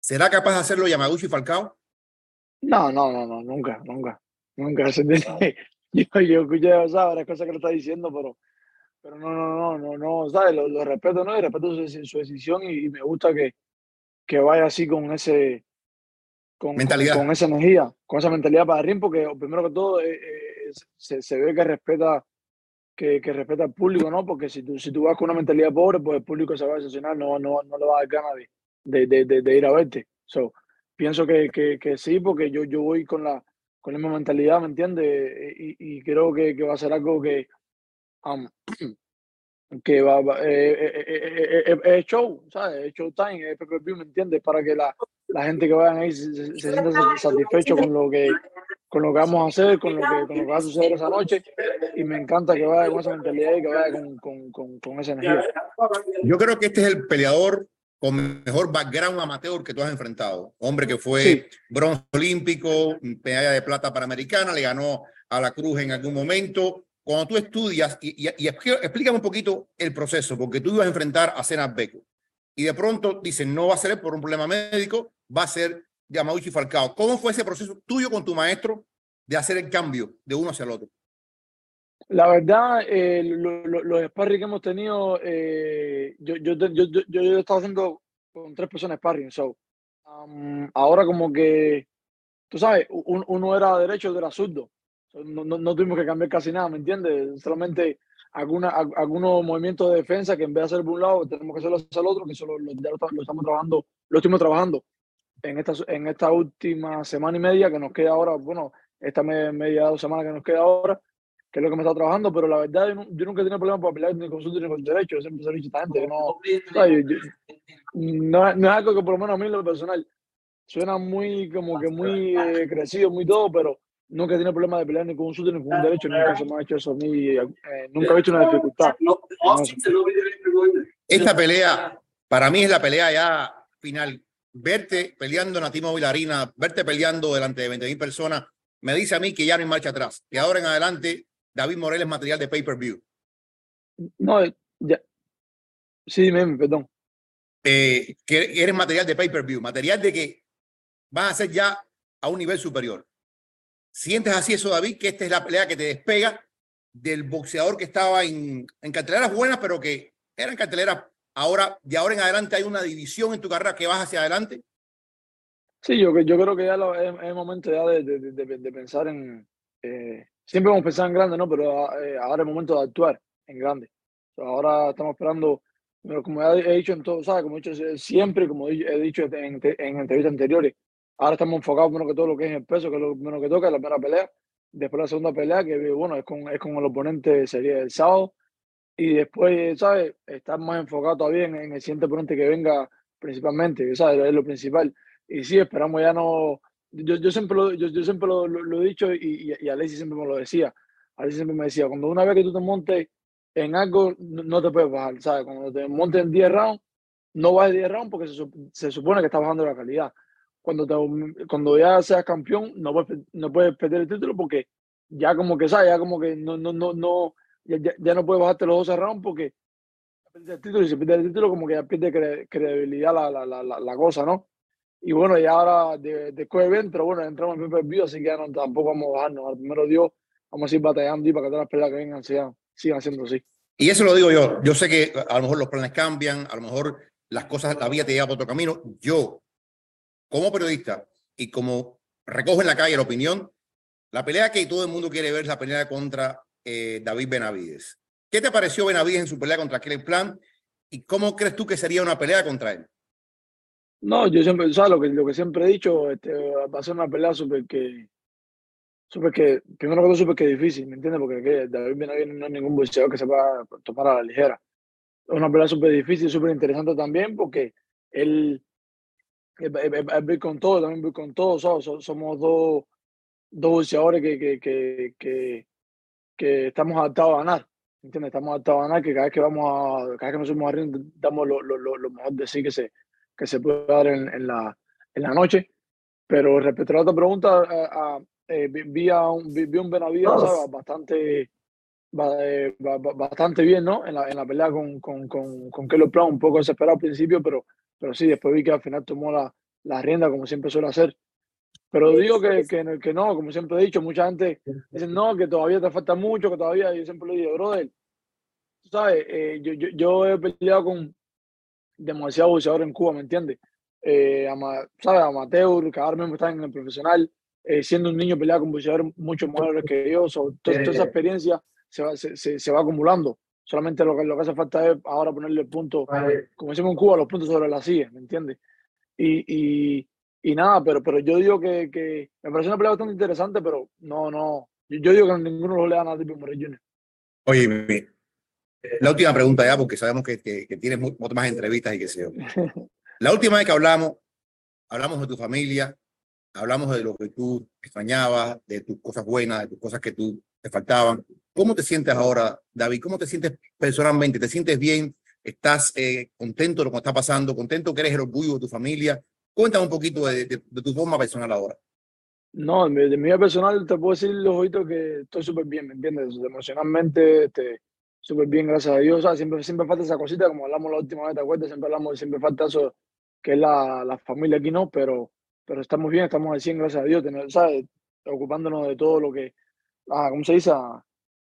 S2: ¿Será capaz de hacerlo Yamaguchi Falcao?
S5: No, no, no, no, nunca, nunca, nunca. [LAUGHS] Yo, yo escuché, o sea, varias cosas que lo está diciendo, pero, pero no, no, no, no, no, ¿sabes? Lo, lo respeto, ¿no? Y respeto su, su decisión y, y me gusta que, que vaya así con ese, con,
S2: Mentalidad.
S5: con esa energía, con esa mentalidad para el ring, porque primero que todo eh, eh, se, se ve que respeta, que, que respeta al público, ¿no? Porque si tú, si tú vas con una mentalidad pobre, pues el público se va a decepcionar, no, no, no le va a dar ganas de, de, de, de- ir a verte. So, pienso que, que, que sí, porque yo, yo voy con la, con la misma mentalidad, ¿me entiendes? Y, y creo que, que va a ser algo que, um, [CLEARS THROAT] que va, va- eh, eh, eh, eh, eh, eh, show, ¿sabes? Es showtime, es pay-per-view, ¿me entiendes? Para que la, la gente que vayan ahí se, se, se sienta sa- satisfecho con lo que con lo que vamos a hacer, con lo que, con lo que va a suceder esa noche. Y me encanta que vaya con esa mentalidad y que vaya con, con, con, con esa energía.
S2: Yo creo que este es el peleador con mejor background amateur que tú has enfrentado. Hombre que fue
S5: Sí.
S2: bronce olímpico, medalla de plata panamericana, le ganó a la Cruz en algún momento. Cuando tú estudias, y, y, y explí- explícame un poquito el proceso, porque tú ibas a enfrentar a Senat Beco y de pronto dicen no va a ser por un problema médico, va a ser de Amauchi Falcao. ¿Cómo fue ese proceso tuyo con tu maestro de hacer el cambio de uno hacia el otro?
S5: La verdad, eh, lo- lo- los sparring que hemos tenido, eh, yo, yo, yo, yo, estado haciendo con tres personas sparring, so, um, ahora como que, tú sabes, un- uno era derecho, otro era zurdo, no, no, no tuvimos que cambiar casi nada, ¿me entiendes? Solamente alguna, al- algunos movimientos de defensa que en vez de hacer por un lado, tenemos que hacerlo hacia el otro, que eso lo, lo- ya lo, lo estamos trabajando, lo estuvimos trabajando en esta, en esta última semana y media que nos queda ahora, bueno, esta me- media dos semanas que nos queda ahora, que es lo que me está trabajando, pero la verdad yo, yo nunca he tenido problema para pelear ni con ni con derecho, yo siempre se lo he dicho a esta gente, que no, ¿sabes? Yo- yo- no, no es algo que por lo menos a mí lo personal suena muy, como que muy eh, crecido, muy todo, pero nunca he tenido problema de pelear ni con un zurdo ni con un derecho, nunca se me ha hecho eso a mí, eh, nunca he visto una dificultad.
S2: Esta pelea, para mí es la pelea ya final. Verte peleando en la Timo Arena, verte peleando delante de 20 mil personas, me dice a mí que ya no hay marcha atrás. Que ahora en adelante, David Morel es material de pay-per-view.
S5: No, ya. Sí, perdón.
S2: Eh, que eres material de pay-per-view, material de que vas a ser ya a un nivel superior. ¿Sientes así eso, David? Que esta es la pelea que te despega del boxeador que estaba en, en carteleras buenas, pero que eran carteleras. Ahora, de ahora en adelante, hay una división en tu carrera que vas hacia adelante.
S5: Sí, yo, yo creo que ya lo- es, es momento ya de, de, de- de pensar en... eh, siempre hemos pensado en grande, ¿no? Pero ah, eh, ahora es momento de actuar en grande. O sea, ahora estamos esperando, pero como ya he dicho en todo, ¿sabes? Como he dicho eh, siempre, como he dicho en, en entrevistas anteriores, ahora estamos enfocados menos que todo lo que es el peso, que es lo menos que toca, la primera pelea. Después la segunda pelea, que bueno, es con, es con el oponente, sería el sábado. Y después, ¿sabes? Estar más enfocado todavía en, en el siguiente oponente que venga principalmente, ¿sabes? Es lo principal. Y sí, esperamos ya no. Yo, yo siempre, lo, yo, yo siempre lo, lo, lo he dicho y, y, Alexis siempre me lo decía. Alexis siempre me decía: cuando una vez que tú te montes en algo, no te puedes bajar, ¿sabes? Cuando te montes en 10 rounds, no vas de 10 rounds porque se, se supone que estás bajando la calidad. Cuando, te, cuando ya seas campeón, no puedes, no puedes perder el título porque ya como que, ¿sabes? Ya como que no, no, no, no ya, ya, no puedes bajarte los 12 rounds porque pierde el título y si pierde el título como que ya pierde cre, credibilidad la, la, la, la, cosa, ¿no? Y bueno, ya ahora de, después ven, pero bueno, entramos en primer view, así que ya no, tampoco vamos a bajarnos. Al primero Dios, vamos a ir batallando y para que todas las peleas que vengan sigan, sigan siendo así.
S2: Y eso lo digo yo. Yo sé que a lo mejor los planes cambian, a lo mejor las cosas, la vida te lleva por otro camino. Yo, como periodista y como recojo en la calle la opinión, la pelea que todo el mundo quiere ver es la pelea contra eh, David Benavides. ¿Qué te pareció Benavides en su pelea contra Kelly Plan? ¿Y cómo crees tú que sería una pelea contra él?
S5: No, yo siempre. Lo que, lo que siempre he dicho, este, va a ser una pelea súper que, súper que, primero que todo súper que difícil, ¿me entiendes? Porque que David Benavides no es ningún boxeador que se va a tomar a la ligera. Es una pelea súper difícil, súper interesante también, porque él, él, él, él con todo, también ve con todo. Somos dos, dos boxeadores que, que, que estamos adaptados a ganar. ¿Entiendes? Estamos adaptados a ganar, que cada vez que vamos a, cada vez que nos subimos arriba, damos lo, lo, lo, mejor de sí que se, que se puede dar en, en, la, en la noche. Pero respecto a la otra pregunta, a, a, eh, vi, a un, vi, un Benavides ¿sabes? bastante, eh, bastante bien ¿no? en, la, en la pelea con, con, con, con Kelly Brown, un poco desesperado al principio, pero, pero sí, después vi que al final tomó la, la rienda como siempre suele hacer. Pero digo que, que, que, no, como siempre he dicho, mucha gente dice no, que todavía te falta mucho, que todavía, yo siempre le digo, brother, tú sabes, eh, yo, yo, yo he peleado con demasiado boxeador en Cuba, ¿me entiendes? Eh, ama, ¿sabes? Amateur, que ahora mismo están en el profesional, eh, siendo un niño peleado con boxeadores mucho mayores que yo, so, toda, toda, esa experiencia se va, se, se, se va acumulando. Solamente lo que, lo que hace falta es ahora ponerle el punto, como decimos en Cuba, los puntos sobre la silla, ¿me entiendes? Y, y, y, nada, pero, pero yo digo que, que me parece una pelea bastante interesante, pero no, no, yo, yo digo que ninguno le dan a Tipo Morel Jr.
S2: Oye, la última pregunta ya, porque sabemos que, que, que tienes muchas más entrevistas y que sé. [LAUGHS] La última vez que hablamos, hablamos de tu familia, hablamos de lo que tú extrañabas, de tus cosas buenas, de tus cosas que tú te faltaban. ¿Cómo te sientes ahora, David? ¿Cómo te sientes personalmente? ¿Te sientes bien? ¿Estás eh, contento de lo que está pasando? ¿Contento que eres el orgullo de tu familia? Cuéntame un poquito de, de, de tu forma personal ahora.
S5: No, de, mi vida personal te puedo decir, los ojitos, que estoy súper bien, ¿me entiendes? Emocionalmente, este, súper bien, gracias a Dios. O sea, siempre, siempre falta esa cosita, como hablamos la última vez, ¿te acuerdas? Siempre hablamos, siempre falta eso, que es la, la familia aquí, ¿no? Pero, pero estamos bien, estamos al 100, gracias a Dios, tener, ¿sabes? ocupándonos de todo lo que, ah, ¿cómo se dice? Ah,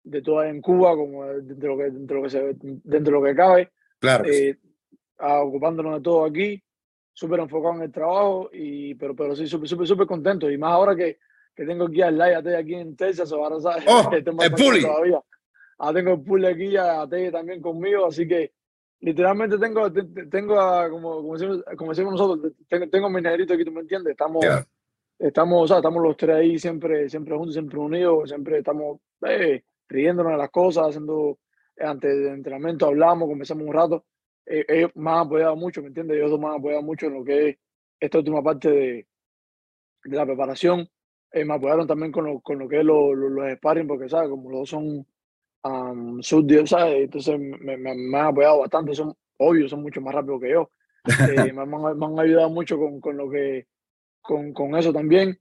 S5: De todo en Cuba, como dentro de lo que, dentro de lo que, se, dentro de lo que cabe,
S2: Claro.
S5: eh, ah, ocupándonos de todo aquí, súper enfocado en el trabajo, y, pero, pero sí, súper, súper, súper contento. Y más ahora que, que tengo aquí al Laya aquí en Texas, ahora sabes,
S2: Oh,
S5: estoy
S2: el
S5: tranquilo
S2: bully.
S5: todavía. Ah, tengo el pool aquí, a Telle también conmigo, así que literalmente tengo, te- te- tengo a, como, como, decimos, como decimos nosotros, tengo, tengo mi negrito aquí, ¿tú me entiendes? Estamos,
S2: Claro.
S5: estamos, o sea, estamos los tres ahí siempre, siempre juntos, siempre unidos, siempre estamos eh, riéndonos de las cosas, haciendo, eh, antes del entrenamiento hablamos, conversamos un rato. Eh, ellos me han apoyado mucho, ¿me entiendes? Ellos me han apoyado mucho en lo que es esta última parte de, de la preparación. Eh, me apoyaron también con lo, con lo que es lo- lo- los sparring, porque, ¿sabes? Como los dos son um, subdios, ¿sabes? Entonces me, me- me han apoyado bastante, son obvio, son mucho más rápidos que yo. Eh, [LAUGHS] me, me han, ayudado mucho con, con lo que, con, con eso también.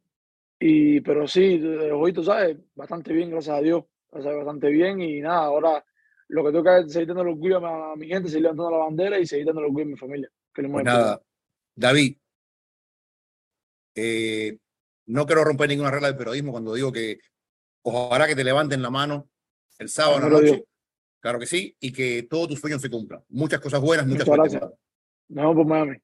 S5: Y, pero sí, hoy tú sabes, bastante bien, gracias a Dios, gracias a Dios, bastante bien. Y nada, ahora lo que tengo que hacer es seguir dando el orgullo a, mi gente, seguir levantando la bandera y seguir dando el orgullo a mi familia. Que
S2: Pues nada, David, eh, no quiero romper ninguna regla del periodismo cuando digo que ojalá que te levanten la mano el sábado en la noche. Claro que sí, y que todos tus sueños se cumplan. Muchas cosas buenas, muchas
S5: Muchas gracias. Nos vemos por Miami.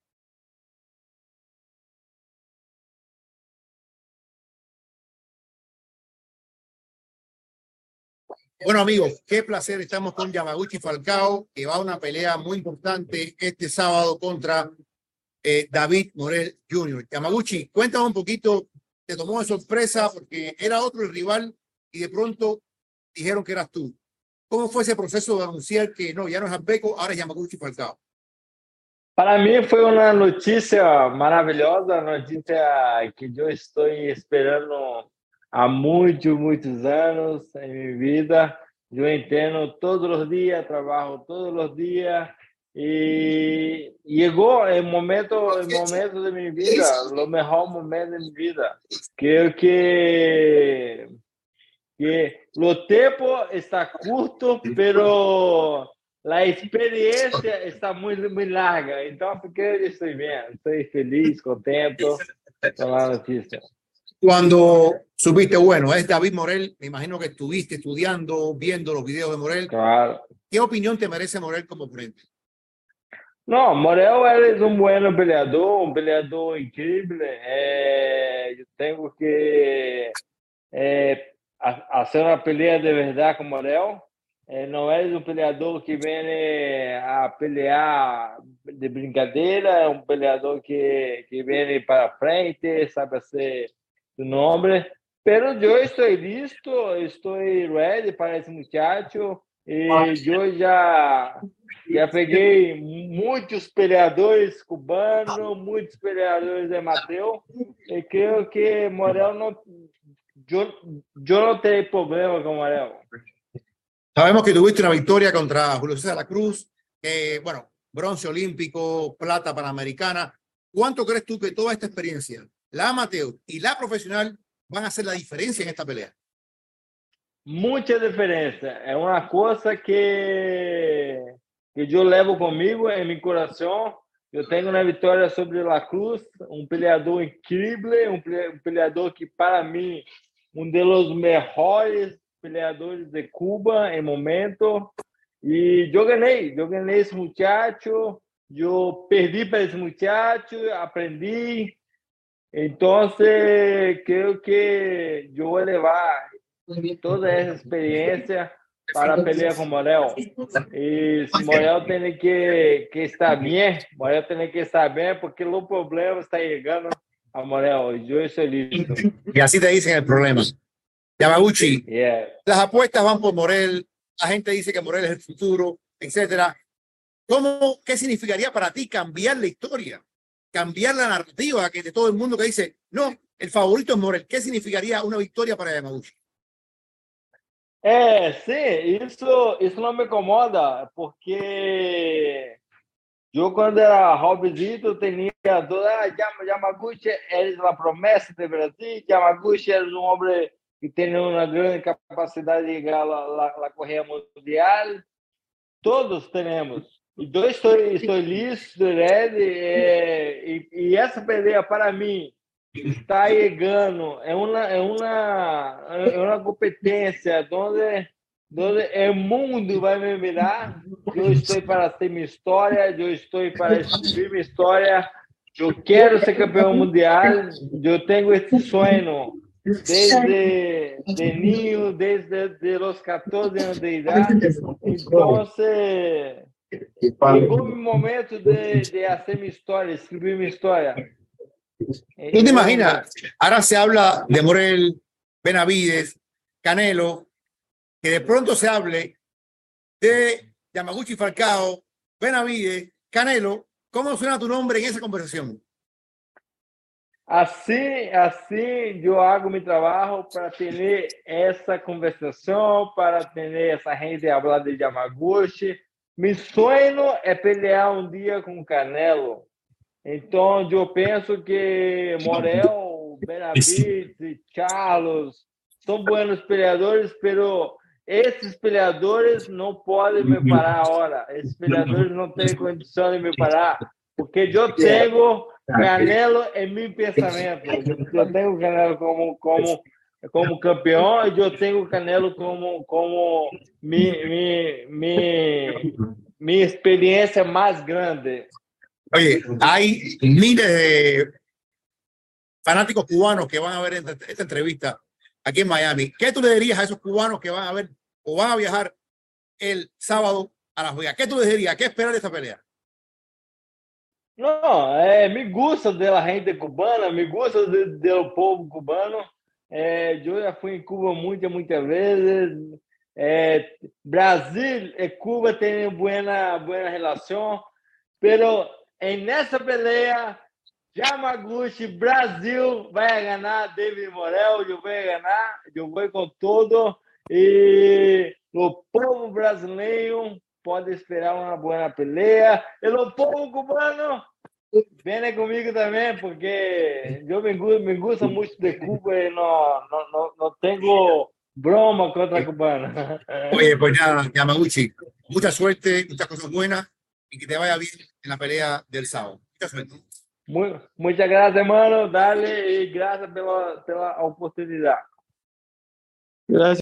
S2: Bueno, amigos, qué placer. Estamos con Yamaguchi Falcao, que va a una pelea muy importante este sábado contra eh, David Morel Jr. Yamaguchi, cuéntame un poquito, te tomó de sorpresa porque era otro el rival y de pronto dijeron que eras tú. ¿Cómo fue ese proceso de anunciar que no, ya no es Ambeco, ahora es Yamaguchi Falcao?
S6: Para mí fue una noticia maravillosa, noticia que yo estoy esperando há muitos, muitos anos em minha vida. Eu entreno todos os dias, trabalho todos os dias e chegou o momento, o momento de minha vida, o melhor momento de minha vida. Creio que que o tempo está curto, pero a experiência está muito, muito larga. Então, porque eu estou bem, estou feliz, contente com a notícia.
S2: Cuando supiste, bueno, es David Morel, me imagino que estuviste estudiando, viendo los videos de Morel.
S6: Claro.
S2: ¿Qué opinión te merece Morel como oponente?
S6: Não, Morel é um bom peleador, um peleador incrível. É, eu tenho que é, fazer uma peleia de verdade com Morel. É, não é um peleador que vem a pelear de brincadeira, é um peleador que, que vem para frente, sabe ser o nome. Pero eu estou listo, estou ready para esse muchacho. E eu já, já peguei muitos peleadores cubanos, muitos peleadores amateur, e creio que Morel não. Eu, eu não terei problema com Morel.
S2: Sabemos que tuviste una victoria contra Julio César La Cruz, que, bueno, bronce olímpico, plata panamericana. ¿Cuánto crees tú que toda esta experiencia, la amateur y la profesional, van a hacer la diferencia en esta pelea?
S6: Muita diferença. É uma coisa que, que eu levo comigo em meu coração. Eu tenho uma vitória sobre La Cruz, um peleador incrível, um peleador que, para mim, um dos melhores peleadores de Cuba em momento. E eu ganhei, eu ganhei esse muchacho, eu perdi para esse muchacho, aprendi. Então, creio que eu vou levar toda essa experiência para pelear com Morel. E Morel tem que, que estar bem, Morel tem que estar bem, porque o problema está chegando a Morel. Eu estou listo.
S2: Y así te dicen el problema. Yamaguchi,
S6: Yeah.
S2: las apuestas van por Morel, la gente dice que Morel es el futuro, etcétera. ¿Cómo, qué significaría para ti cambiar la historia? Cambiar la narrativa que de todo el mundo que dice, no, el favorito es Morel. ¿Qué significaría una victoria para Yamaguchi?
S6: É, sim, isso, isso não me incomoda, porque eu, quando era Robzito, tinha toda. Ah, Yam- Yamaguchi era a promessa do Brasil, Yamaguchi era um homem que tem uma grande capacidade de chegar lá, lá, lá correr mundial. Todos temos. Então, estou, estou listo, ready, é, e, e essa peleia, para mim, está llegando. Es una, es una, es una competencia donde, donde el mundo va a me mirar. Yo estoy para hacer mi historia, yo estoy para escribir mi historia. Yo quiero ser campeón mundial. Yo tengo este sueño desde de niño, desde de los 14 anos de llegó mi momento de, de hacer mi historia, escribir mi historia.
S7: ¿Tú te imaginas? Ahora se habla de Morel, Benavides, Canelo, que de pronto se hable de Yamaguchi Falcao, Benavides, Canelo. ¿Cómo suena tu nombre en esa conversación?
S6: Assim, assim eu hago meu trabalho para ter essa conversação, para ter essa gente falar de Yamaguchi. Meu sonho é pelear um dia com Canelo. Então, eu penso que Morel, Benavides, Carlos são bons peleadores, mas esses peleadores não podem me parar agora. Esses peleadores não têm condição de me parar, porque eu tenho Canelo em meu pensamento. Eu tenho Canelo como como como campeão e eu tenho Canelo como como mi, mi, mi, minha experiência mais grande.
S7: Oye, hay miles de fanáticos cubanos que van a ver esta entrevista aquí en Miami. ¿Qué tú le dirías a esos cubanos que van a ver o van a viajar el sábado a Las Vegas? ¿Qué tú les dirías? ¿Qué esperar de esta pelea?
S6: No, é, me gusta da gente cubana, me gusta de, do povo cubano. É, eu já fui em Cuba muitas, muitas vezes. É, Brasil e Cuba têm boa, boa relação, em nessa peleia, Yamaguchi, Brasil vai ganhar David Morel, eu vou ganhar, eu vou com tudo. E o povo brasileiro pode esperar uma boa peleia. E o povo cubano, vem comigo também, porque eu me, me gusta muito de Cuba e não, não, não, não tenho broma contra cubana.
S7: Oye, pues nada, Yamaguchi, mucha suerte, muchas cosas buenas y que te vaya bien en la pelea del sábado. Mucha suerte.
S6: Muy, muchas gracias, hermano. Dale y gracias pela, pela oportunidad.
S5: Gracias.